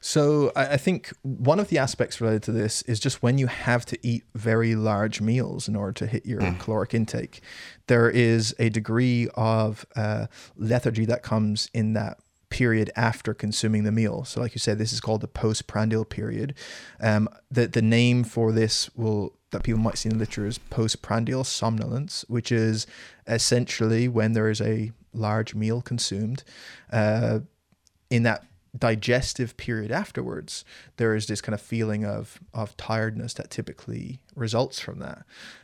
So I think one of the aspects related to this is just when you have to eat very large meals in order to hit your mm. caloric intake, there is a degree of uh, lethargy that comes in that period after consuming the meal. So, like you said, this is called the postprandial period. Um, the the name for this will that people might see in the literature is postprandial somnolence, which is essentially when there is a large meal consumed. Uh, in that digestive period afterwards, there is this kind of feeling of of tiredness that typically results from that.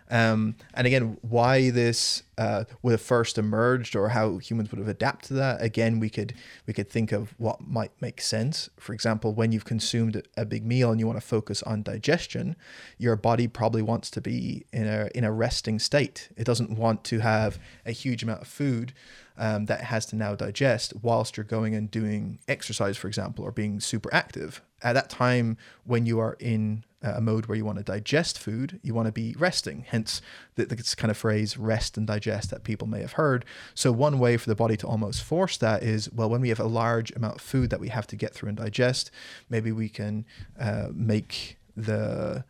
Um, and again, why this uh, would have first emerged or how humans would have adapted to that. Again, we could we could think of what might make sense. For example, when you've consumed a big meal and you want to focus on digestion, your body probably wants to be in a in a resting state. It doesn't want to have a huge amount of food um, that has to now digest whilst you're going and doing exercise, for example, or being super active. At that time, when you are in a mode where you want to digest food, you want to be resting. Hence, the, this kind of phrase "rest and digest" that people may have heard. So, one way for the body to almost force that is, well, when we have a large amount of food that we have to get through and digest, maybe we can uh, make the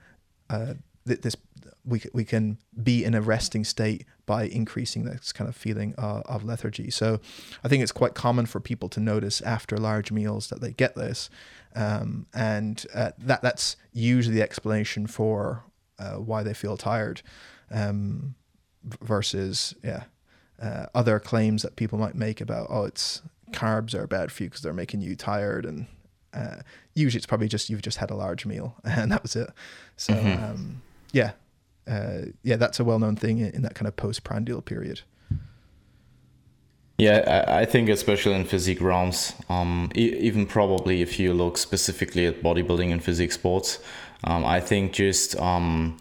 uh, this we we can be in a resting state by increasing this kind of feeling of, of lethargy. So I think it's quite common for people to notice after large meals that they get this, um, and uh, that that's usually the explanation for uh, why they feel tired, um, versus yeah uh, other claims that people might make about oh it's carbs are bad for you because they're making you tired and uh, usually it's probably just you've just had a large meal and that was it. So mm-hmm. um, yeah, uh, yeah, that's a well-known thing in that kind of postprandial period. Yeah, I think especially in physique realms, um, e- even probably if you look specifically at bodybuilding and physique sports, um, I think just um,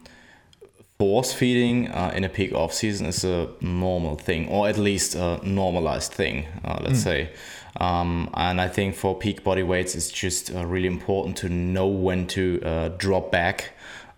force feeding uh, in a peak off season is a normal thing, or at least a normalized thing, uh, let's mm. say. Um, and I think for peak body weights, it's just uh, really important to know when to uh, drop back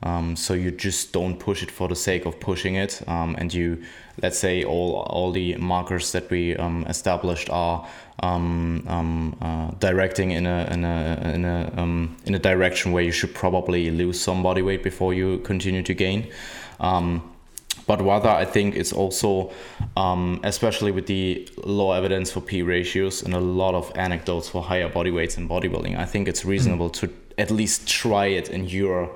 um, so you just don't push it for the sake of pushing it, um, and you, let's say, all all the markers that we um, established are um, um, uh, directing in a in a in a um, in a direction where you should probably lose some body weight before you continue to gain. But rather, I think it's also, especially with the low evidence for P ratios and a lot of anecdotes for higher body weights in bodybuilding, I think it's reasonable mm. to at least try it in your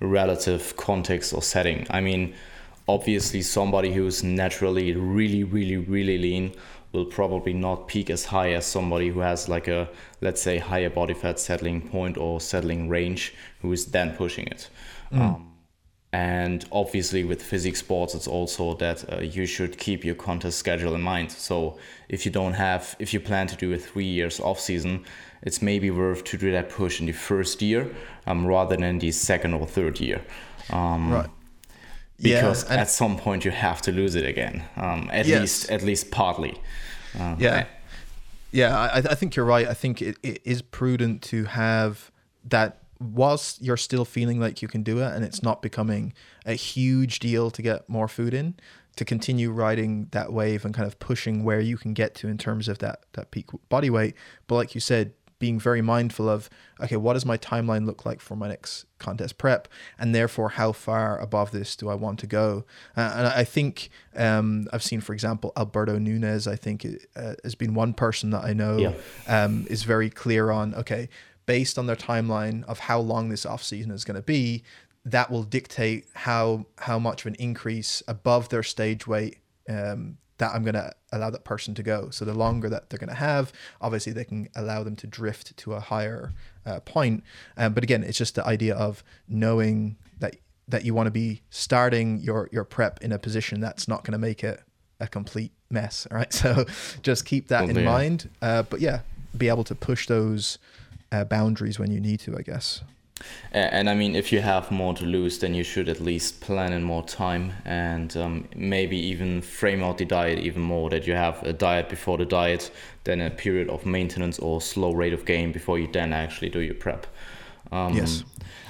relative context or setting. I mean, obviously, somebody who's naturally really, really, really lean will probably not peak as high as somebody who has like a let's say higher body fat settling point or settling range who is then pushing it mm. um, and obviously with physique sports it's also that uh, you should keep your contest schedule in mind so if you don't have if you plan to do a three years off season it's maybe worth to do that push in the first year um, rather than the second or third year. Um, right. Because yeah, at some point you have to lose it again. Um, at yes. least, at least partly. Uh, yeah. Yeah, I, I think you're right. I think it, it is prudent to have that whilst you're still feeling like you can do it and it's not becoming a huge deal to get more food in, to continue riding that wave and kind of pushing where you can get to in terms of that that peak body weight. But like you said, being very mindful of okay what does my timeline look like for my next contest prep and therefore how far above this do i want to go uh, and i think um, i've seen for example alberto nunez i think uh, has been one person that i know yeah. um, is very clear on okay based on their timeline of how long this off season is going to be that will dictate how how much of an increase above their stage weight um, that I'm going to allow that person to go. So the longer that they're going to have, obviously they can allow them to drift to a higher uh, point. Um, but again, it's just the idea of knowing that that you want to be starting your your prep in a position that's not going to make it a complete mess. All right, so just keep that in mind. Uh, but yeah, be able to push those uh, boundaries when you need to, I guess. And I mean, if you have more to lose, then you should at least plan in more time and um, maybe even frame out the diet even more. That you have a diet before the diet, then a period of maintenance or slow rate of gain before you then actually do your prep. Um, yes.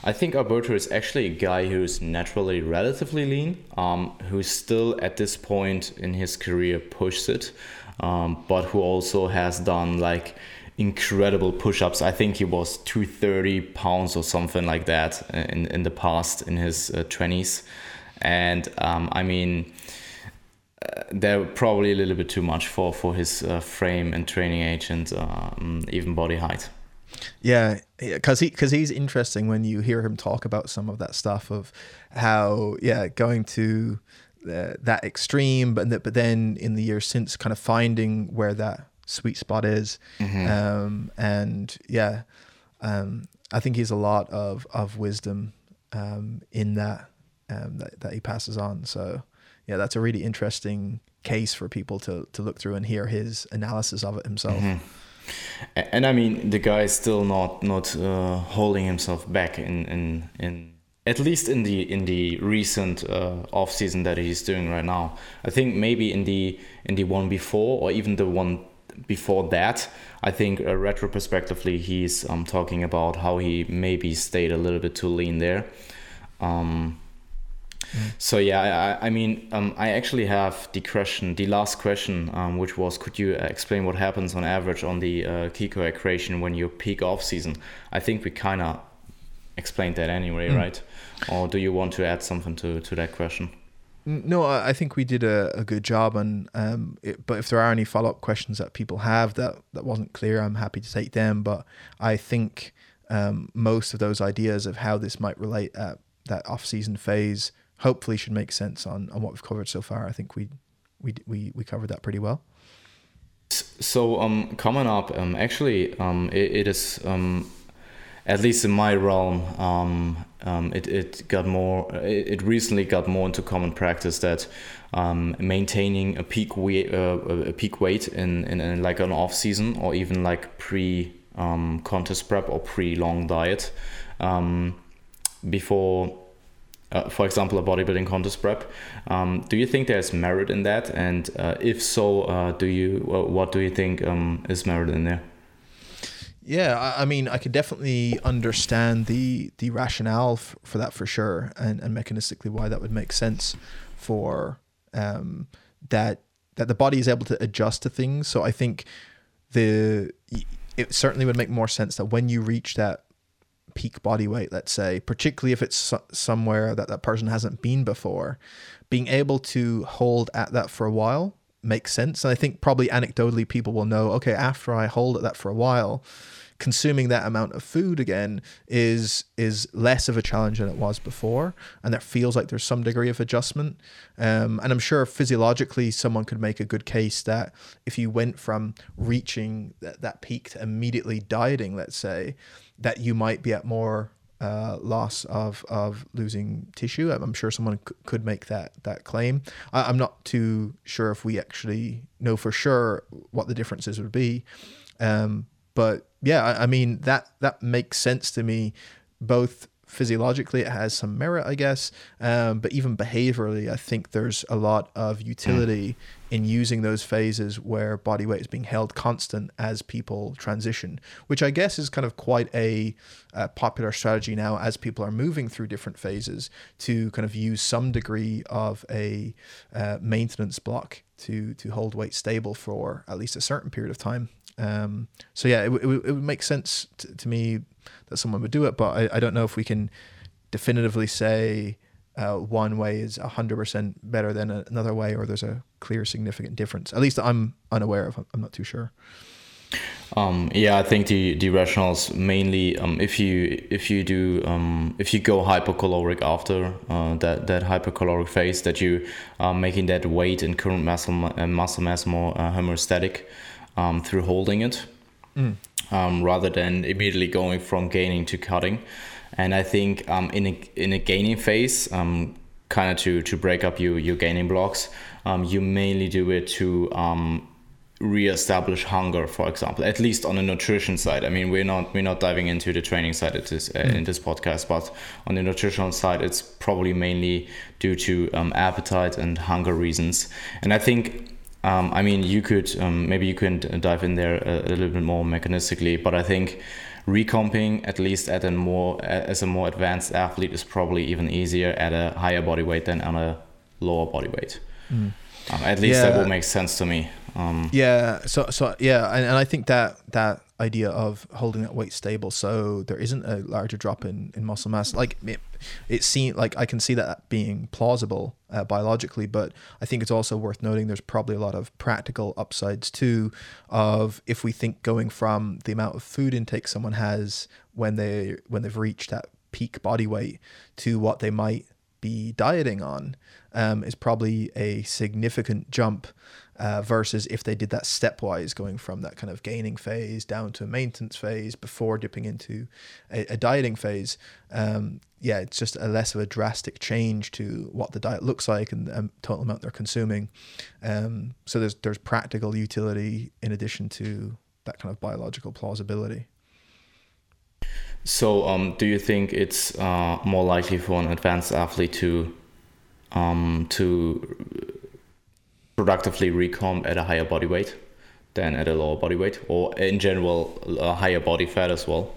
I think Alberto is actually a guy who's naturally relatively lean, um, who still at this point in his career pushes it, um, but who also has done like incredible push-ups. I think he was 230 pounds or something like that in, in the past in his uh, 20s. And um, I mean, uh, they're probably a little bit too much for, for his uh, frame and training age and um, even body height. Yeah, because he because he's interesting when you hear him talk about some of that stuff of how yeah going to uh, that extreme, but but then in the years since kind of finding where that sweet spot is. Mm-hmm. Um, and yeah, um, I think he's a lot of of wisdom um, in that um, that that he passes on. So yeah, that's a really interesting case for people to to look through and hear his analysis of it himself. Mm-hmm. And I mean, the guy is still not not uh, holding himself back in in in at least in the in the recent uh, off season that he's doing right now. I think maybe in the in the one before or even the one before that, I think uh, retrospectively he's um, talking about how he maybe stayed a little bit too lean there. Um, mm. So yeah, I, I mean, um, I actually have the question, the last question, um, which was, could you explain what happens on average on the uh, CICO equation when you peak off season? I think we kind of explained that anyway, mm. right? Or do you want to add something to, to that question? No, I think we did a, a good job, and um, it, but if there are any follow up questions that people have that that wasn't clear, I'm happy to take them. But I think um, most of those ideas of how this might relate at that off season phase hopefully should make sense on on what we've covered so far. I think we we we we covered that pretty well. So um, coming up, um, actually, um, it, it is um, at least in my realm, um, um, it, it got more. It, recently got more into common practice that um, maintaining a peak weight, uh, a peak weight in, in, in, like an off season or even like pre um, contest prep or pre long diet um, before. Uh, for example, a bodybuilding contest prep. Um, do you think there's merit in that? And uh, if so, uh, do you what do you think is merit in there? Yeah, I, mean, I could definitely understand the the rationale f- for that for sure, and, and mechanistically why that would make sense for um, that that the body is able to adjust to things. So I think the it certainly would make more sense that when you reach that peak body weight, let's say, particularly if it's somewhere that that person hasn't been before, being able to hold at that for a while makes sense. And I think probably anecdotally people will know, okay, after I hold at that for a while, consuming that amount of food again is is less of a challenge than it was before, and that feels like there's some degree of adjustment. Um, and I'm sure physiologically, someone could make a good case that if you went from reaching that, that peak to immediately dieting, let's say, that you might be at more uh, loss of of losing tissue. I'm sure someone c- could make that that claim. I, am not too sure if we actually know for sure what the differences would be, um, but yeah, I, I mean that that makes sense to me, both physiologically it has some merit i guess um, but even behaviorally i think there's a lot of utility mm. in using those phases where body weight is being held constant as people transition which i guess is kind of quite a, a popular strategy now as people are moving through different phases to kind of use some degree of a uh, maintenance block to to hold weight stable for at least a certain period of time um, so yeah, it, it, it, would make sense to, to, me that someone would do it, but I, I don't know if we can definitively say uh, one way is 100% better than another way or there's a clear significant difference. At least I'm unaware of. I'm not too sure. Um, yeah, I think the the rationales mainly um, if you if you do um, if you go hypercaloric after uh, that that hypercaloric phase that you are making that weight and current muscle uh, muscle mass more uh, homeostatic um, through holding it mm. um, rather than immediately going from gaining to cutting. And I think um, in a in a gaining phase, um, kind of to to break up your your gaining blocks, um, you mainly do it to um, reestablish hunger for example at least on the nutrition side i mean we're not we're not diving into the training side this uh, mm. in this podcast but on the nutritional side it's probably mainly due to um, appetite and hunger reasons and i think um, I mean, you could um, maybe you can dive in there a, a, little bit more mechanistically, but I think recomping at least at a more as a more advanced athlete is probably even easier at a higher body weight than on a lower body weight. Mm. Um, at least yeah. that will make sense to me. Um, yeah. So so yeah, and, and I think that that idea of holding that weight stable so there isn't a larger drop in, in muscle mass like it, it seems like i can see that being plausible uh, biologically but i think it's also worth noting there's probably a lot of practical upsides too of if we think going from the amount of food intake someone has when they when they've reached that peak body weight to what they might be dieting on um, is probably a significant jump uh, versus if they did that stepwise, going from that kind of gaining phase down to a maintenance phase before dipping into a, a dieting phase. Um, yeah, it's just a less of a drastic change to what the diet looks like and the total amount they're consuming. Um, so there's there's practical utility in addition to that kind of biological plausibility. So, um, do you think it's uh, more likely for an advanced athlete to um, to productively recomp at a higher body weight than at a lower body weight, or in general a higher body fat as well?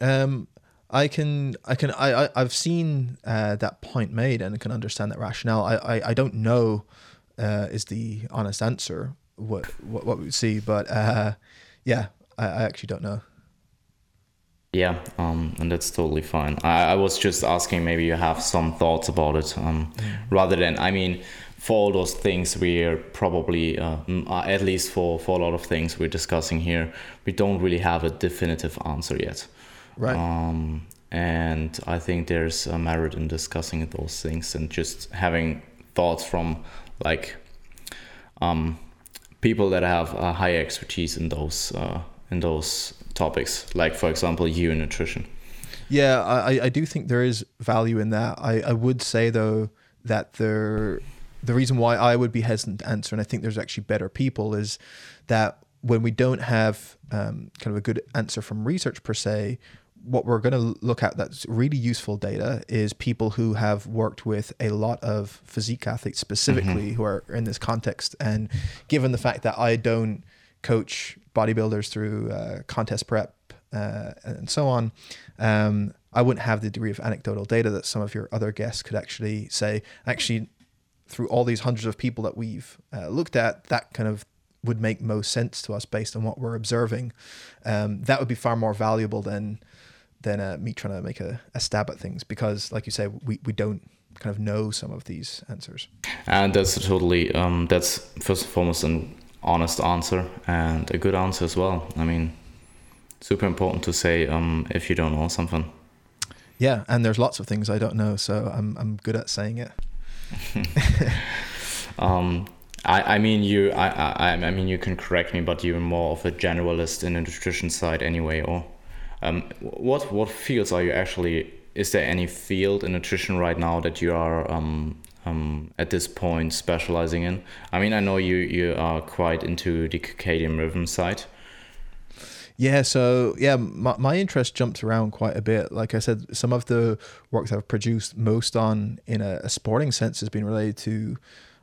Um, I can, I can, I, I have seen uh, that point made and I can understand that rationale. I, I, I don't know uh, is the honest answer what what, what we see, but uh, yeah, I, I actually don't know. Yeah, um, and that's totally fine. I, I was just asking, maybe you have some thoughts about it, um, rather than, I mean, for all those things we're probably uh, uh, at least for, for a lot of things we're discussing here we don't really have a definitive answer yet. Right. Um, and i think there's a merit in discussing those things and just having thoughts from like um, people that have a high expertise in those uh, in those topics like for example you in nutrition. Yeah I, I do think there is value in that. I, I would say though that there the reason why I would be hesitant to answer, and I think there's actually better people, is that when we don't have um, kind of a good answer from research per se, what we're going to look at that's really useful data is people who have worked with a lot of physique athletes specifically mm-hmm. who are in this context. And given the fact that I don't coach bodybuilders through uh, contest prep uh, and so on, um, I wouldn't have the degree of anecdotal data that some of your other guests could actually say. Actually, through all these hundreds of people that we've uh, looked at, that kind of would make most sense to us based on what we're observing. Um, that would be far more valuable than than uh, me trying to make a, a stab at things because, like you say, we, we don't kind of know some of these answers. And that's totally um, that's first and foremost an honest answer and a good answer as well. I mean, super important to say um, if you don't know something. Yeah, and there's lots of things I don't know, so I'm I'm good at saying it. um, I, I mean you I, I I mean you can correct me, but you're more of a generalist in the nutrition side anyway. Or um, what what fields are you actually? Is there any field in nutrition right now that you are um, um, at this point specializing in? I mean, I know you you are quite into the circadian rhythm side. Yeah, so yeah, my, my interest jumped around quite a bit. Like I said, some of the work that I've produced most on in a, a sporting sense has been related to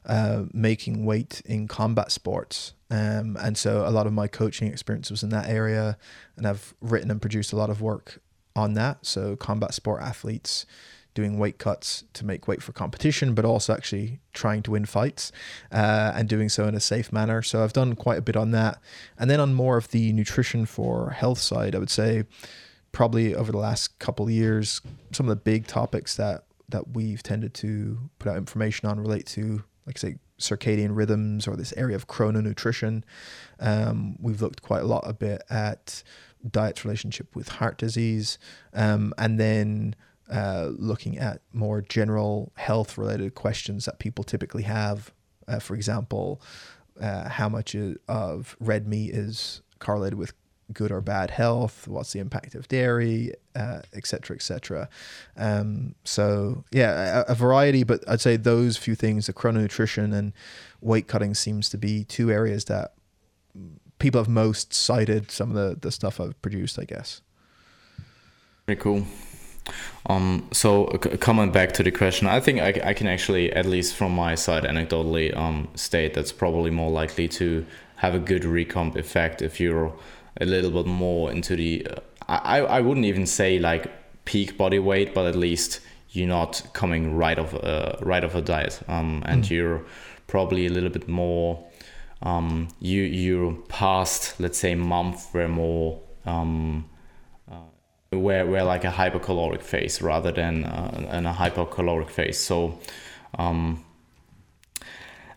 uh, making weight in combat sports. Um, and so a lot of my coaching experience was in that area, and I've written and produced a lot of work on that. So combat sport athletes doing weight cuts to make weight for competition, but also actually trying to win fights uh, and doing so in a safe manner. So I've done quite a bit on that. And then on more of the nutrition for health side, I would say probably over the last couple of years, some of the big topics that that we've tended to put out information on relate to, like say, circadian rhythms or this area of chrononutrition. Um, we've looked quite a lot a bit at diet's relationship with heart disease, um, and then uh, looking at more general health related questions that people typically have. Uh, for example, uh, how much of red meat is correlated with good or bad health? What's the impact of dairy, etc., uh, etc. Et um, so yeah, a, a, variety, but I'd say those few things, the chrononutrition and weight cutting, seems to be two areas that people have most cited. Some of the the stuff I've produced, I guess. Very cool. Um, so coming back to the question, I think I, I can actually, at least from my side, anecdotally um, state that's probably more likely to have a good recomp effect if you're a little bit more into the. Uh, I I wouldn't even say like peak body weight, but at least you're not coming right off uh, right off a diet, um, and mm. you're probably a little bit more. Um, you you're past let's say month where more um, where where like a hypercaloric phase rather than uh, a hypercaloric phase. So, um,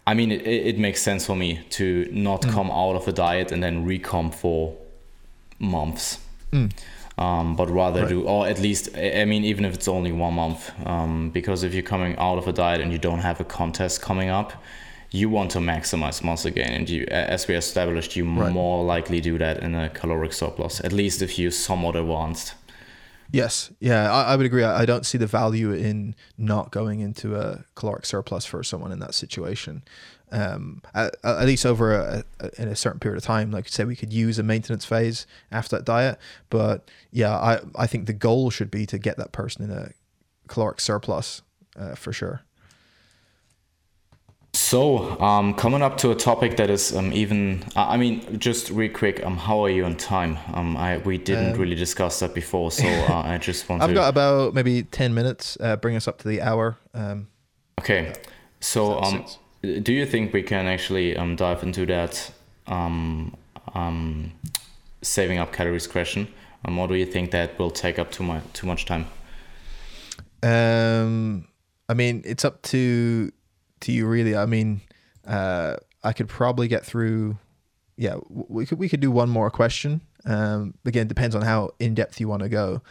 I mean, it, it makes sense for me to not mm. come out of a diet and then recomp for months. Mm. Um, but rather right. do, or at least, I mean, even if it's only one month, um, because if you're coming out of a diet and you don't have a contest coming up, you want to maximize muscle gain, and you, as we established, you right. more likely do that in a caloric surplus, at least if you're somewhat advanced. Yes, yeah, I, I would agree. I, I, don't see the value in not going into a caloric surplus for someone in that situation. Um, at, at, least over a, a, in a certain period of time, like say, we could use a maintenance phase after that diet. But yeah, I I think the goal should be to get that person in a caloric surplus uh, for sure. So, um, coming up to a topic that is um, even, I mean, just real quick, um, how are you on time? Um, I we didn't um, really discuss that before, so uh, I just want I've to. got about maybe ten minutes. Uh, bring us up to the hour. Um, okay, so um, do you think we can actually um dive into that um um saving up calories question? Um, or do you think that will take up too much too much time? Um, I mean, it's up to to you really. I mean, uh, I could probably get through. Yeah, we could we could do one more question. Um, again, depends on how in depth you want to go.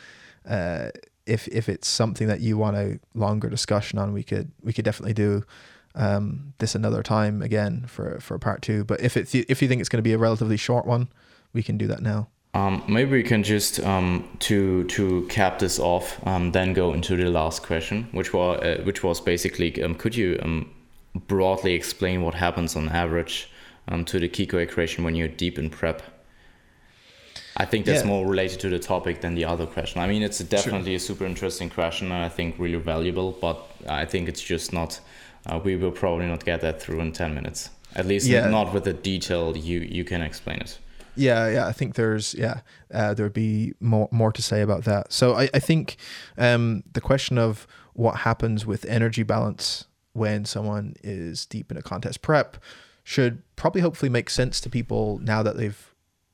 Uh, if if it's something that you want a longer discussion on, we could we could definitely do um, this another time again for for part two. But if it's if you think it's going to be a relatively short one, we can do that now. Um, maybe we can just um, to to cap this off, um, then go into the last question, which was uh, which was basically, um, could you um, broadly explain what happens on average um, to the CICO equation when you're deep in prep? I think that's yeah. more related to the topic than the other question. I mean, it's definitely sure. a super interesting question and I think really valuable, but I think it's just not, uh, we will probably not get that through in 10 minutes. At least yeah. not with the detail you, you can explain it. Yeah, yeah, I think there's yeah, uh, there'd be more more to say about that. So I, I think um, the question of what happens with energy balance when someone is deep in a contest prep should probably hopefully make sense to people now that they've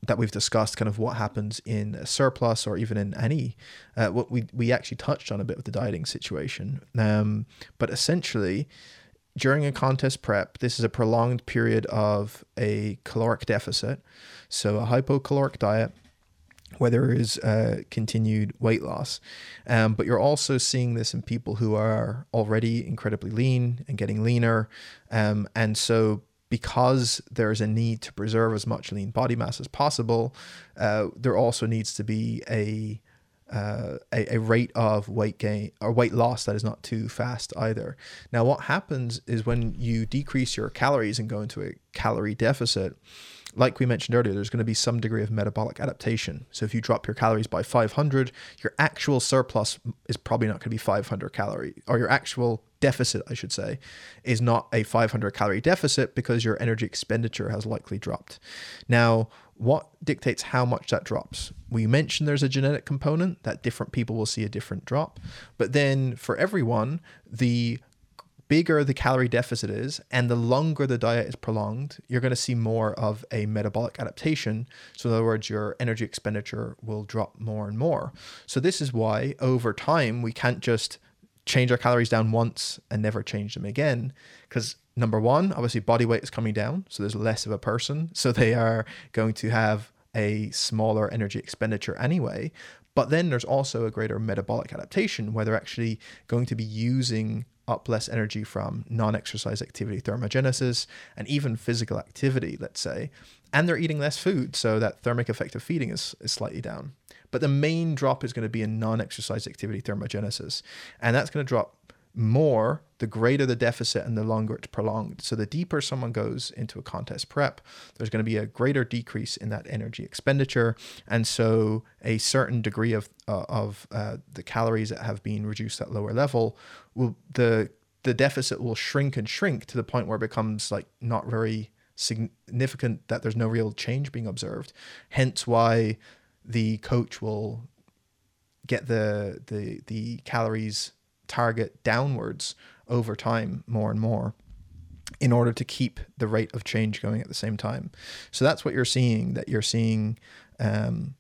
that we've discussed kind of what happens in a surplus or even in any uh, what we we actually touched on a bit with the dieting situation. Um, but essentially during a contest prep this is a prolonged period of a caloric deficit. So a hypocaloric diet where there is uh, continued weight loss. Um, but you're also seeing this in people who are already incredibly lean and getting leaner. Um, and so, because there's a need to preserve as much lean body mass as possible, uh, there also needs to be a, uh, a, a rate of weight gain or weight loss that is not too fast either. Now, what happens is when you decrease your calories and go into a calorie deficit, like we mentioned earlier, there's going to be some degree of metabolic adaptation. So if you drop your calories by 500, your actual surplus is probably not going to be 500 calorie, or your actual deficit, I should say, is not a 500 calorie deficit because your energy expenditure has likely dropped. Now, what dictates how much that drops? We mentioned there's a genetic component that different people will see a different drop, but then for everyone, the bigger the calorie deficit is and the longer the diet is prolonged, you're going to see more of a metabolic adaptation. So, in other words, your energy expenditure will drop more and more. So, this is why over time we can't just change our calories down once and never change them again. Because number one, obviously, body weight is coming down. So, there's less of a person. So, they are going to have a smaller energy expenditure anyway. But then there's also a greater metabolic adaptation where they're actually going to be using up less energy from non exercise activity, thermogenesis, and even physical activity, let's say. And they're eating less food, so that thermic effect of feeding is, is slightly down. But the main drop is going to be in non exercise activity, thermogenesis. And that's going to drop more the greater the deficit and the longer it's prolonged. So the deeper someone goes into a contest prep, there's going to be a greater decrease in that energy expenditure, and so a certain degree of uh, of uh, the calories that have been reduced at lower level will the the deficit will shrink and shrink to the point where it becomes like not very significant that there's no real change being observed. Hence why the coach will get the the the calories target downwards over time more and more in order to keep the rate of change going at the same time. So that's what you're seeing, that you're seeing um,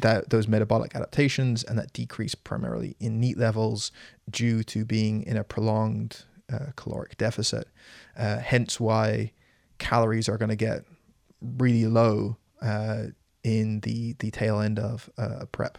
that those metabolic adaptations and that decrease primarily in NEAT levels due to being in a prolonged uh, caloric deficit. Uh, hence why calories are going to get really low uh, in the, the tail end of uh, prep.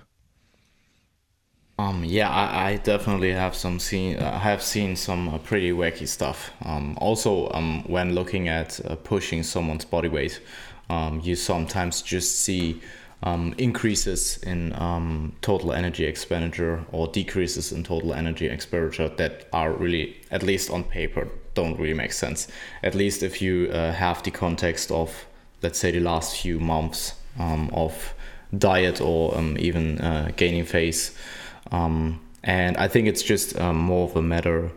Um, yeah, I, I definitely have some seen. I uh, have seen some uh, pretty wacky stuff. Um, also, um, when looking at pushing someone's body weight, um, you sometimes just see um, increases in um, total energy expenditure or decreases in total energy expenditure that are really, at least on paper, don't really make sense. At least if you uh, have the context of, let's say, the last few months um, of diet or um, even uh, gaining phase. Um, and I think it's just um, more of a matter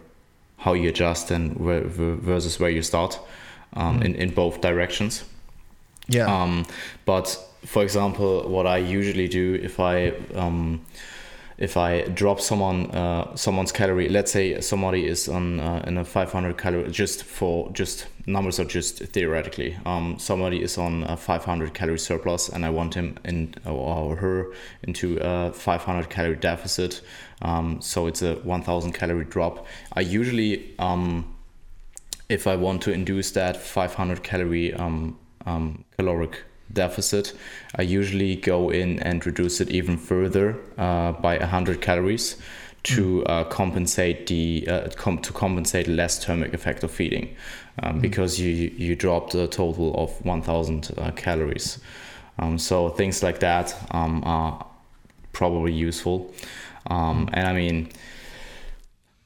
how you adjust and where, versus where you start mm. in, in both directions. Yeah. Um, but for example, what I usually do if I um, if I drop someone uh, someone's calorie, let's say somebody is on uh, in a 500 calorie, just for just numbers are just theoretically. Um, somebody is on a 500 calorie surplus, and I want him in or her into a 500 calorie deficit. Um, so it's a 1,000 calorie drop. I usually, um, if I want to induce that 500 calorie um, um, caloric deficit, I usually go in and reduce it even further uh, by 100 calories to mm. uh, compensate the uh, com- to compensate less thermic effect of feeding, um, mm. because you you dropped a total of 1,000 uh, calories. Um, so things like that um, are probably useful, um, mm. and I mean,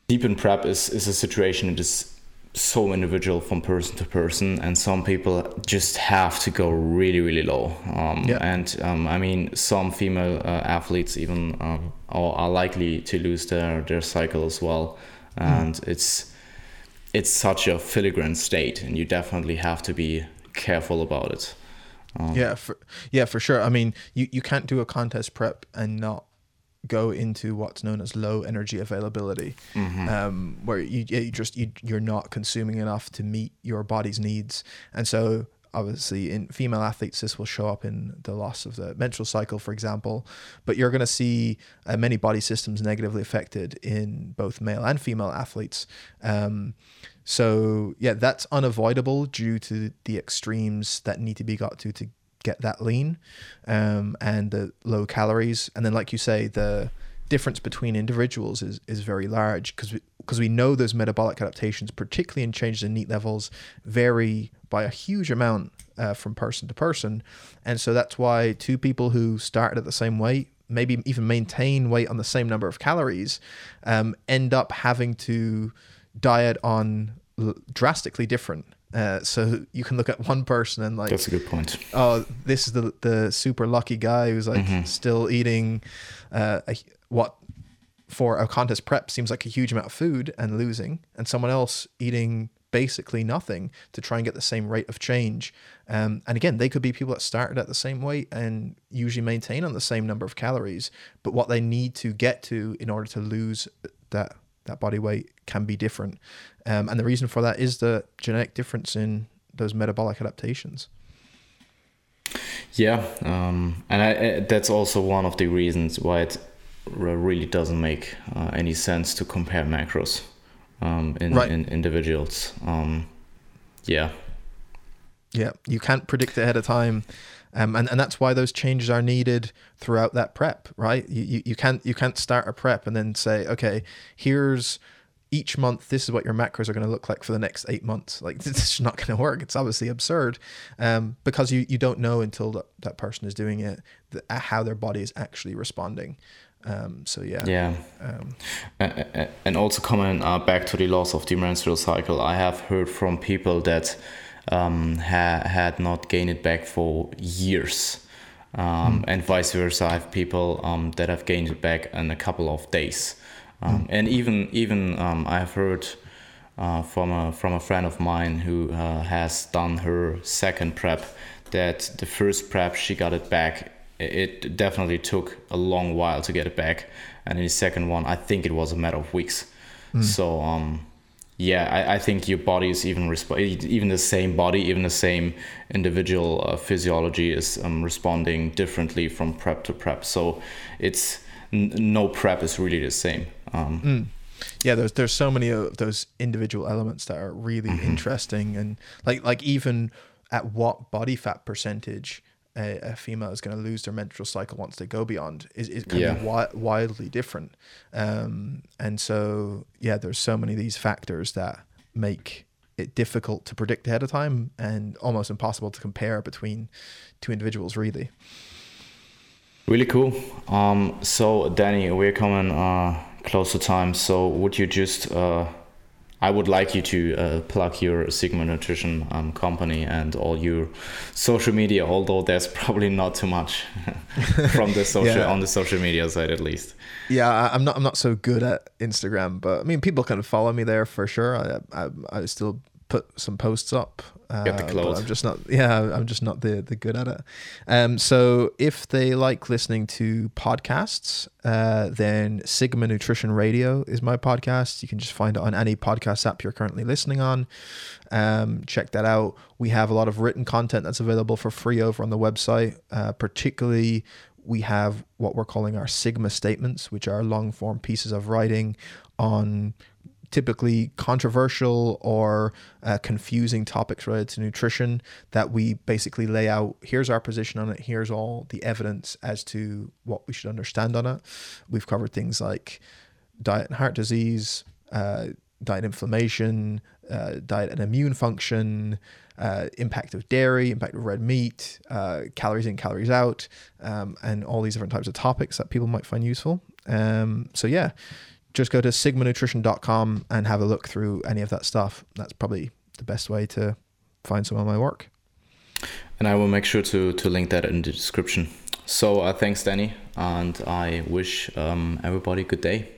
deep in prep is is a situation that is so individual from person to person and some people just have to go really really low um, yeah. and um, i mean some female uh, athletes even um, are, are, likely to lose their, their cycle as well and mm. it's it's such a filigrane state and you definitely have to be careful about it um, yeah for, yeah for sure i mean you, you can't do a contest prep and not go into what's known as low energy availability, mm-hmm. um, where you, you just you, you're not consuming enough to meet your body's needs, and so obviously in female athletes this will show up in the loss of the menstrual cycle for example. But you're going to see uh, many body systems negatively affected in both male and female athletes. Um, so yeah that's unavoidable due to the extremes that need to be got to to get that lean um, and the low calories. And then, like you say, the difference between individuals is, is very large because we, because we know those metabolic adaptations, particularly in changes in NEAT levels, vary by a huge amount uh, from person to person. And so that's why two people who started at the same weight, maybe even maintain weight on the same number of calories, um, end up having to diet on drastically different uh, so you can look at one person and like that's a good point. Oh, this is the the super lucky guy who's like mm-hmm. still eating uh, a, what for a contest prep seems like a huge amount of food and losing, and someone else eating basically nothing to try and get the same rate of change. Um, and again, they could be people that started at the same weight and usually maintain on the same number of calories, but what they need to get to in order to lose that that body weight can be different. Um, and the reason for that is the genetic difference in those metabolic adaptations. Yeah, um, and I, that's also one of the reasons why it really doesn't make uh, any sense to compare macros um, in, right. in individuals. Um, yeah. Yeah, you can't predict ahead of time. Um, and, and that's why those changes are needed throughout that prep, right? You, you, you can't you can't start a prep and then say, okay, here's each month this is what your macros are going to look like for the next eight months. Like this is not going to work. It's obviously absurd um, because you, you don't know until that, that person is doing it the, how their body is actually responding. Um, so yeah. Yeah. Um, and also coming uh, back to the loss of the menstrual cycle. I have heard from people that um, ha- had not gained it back for years. Um, mm. and vice versa. I have people um, that have gained it back in a couple of days um, mm. And even even um, I've heard uh, from a from a friend of mine who uh, has done her second prep that the first prep she got it back. It definitely took a long while to get it back, and in the second one, I think it was a matter of weeks. Mm. So um, yeah, I, I think your body is even resp- even the same body, even the same individual uh, physiology is um, responding differently from prep to prep. So it's n- no prep is really the same. Um, mm. Yeah, there's there's so many of those individual elements that are really mm-hmm. interesting, and like like even at what body fat percentage a, a female is going to lose their menstrual cycle once they go beyond is, is can Yeah. be wi- wildly different. Um, and so, yeah, there's so many of these factors that make it difficult to predict ahead of time and almost impossible to compare between two individuals, really. Really cool. Um, so Danny, we're coming uh, close to time. So would you just? Uh, I would like you to uh, plug your Sigma Nutrition um, company and all your social media. Although there's probably not too much from the social Yeah. on the social media side, at least. Yeah, I'm not. I'm not so good at Instagram, but I mean, people can follow me there for sure. I I, I still put some posts up. Uh, Get the but. I'm just not. Yeah, I'm just not the the good at it. Um, so if they like listening to podcasts, uh, then Sigma Nutrition Radio is my podcast. You can just find it on any podcast app you're currently listening on. Um, check that out. We have a lot of written content that's available for free over on the website, uh, particularly we have what we're calling our Sigma statements, which are long form pieces of writing on typically controversial or uh, confusing topics related to nutrition that we basically lay out here's our position on it. Here's all the evidence as to what we should understand on it. We've covered things like diet and heart disease uh, diet inflammation uh, diet and immune function uh, impact of dairy impact of red meat uh, calories in calories out um, and all these different types of topics that people might find useful. Um, so yeah just go to sigmanutrition.com and have a look through any of that stuff. That's probably the best way to find some of my work. And I will make sure to to link that in the description. So uh, thanks, Danny, and I wish um, everybody a good day.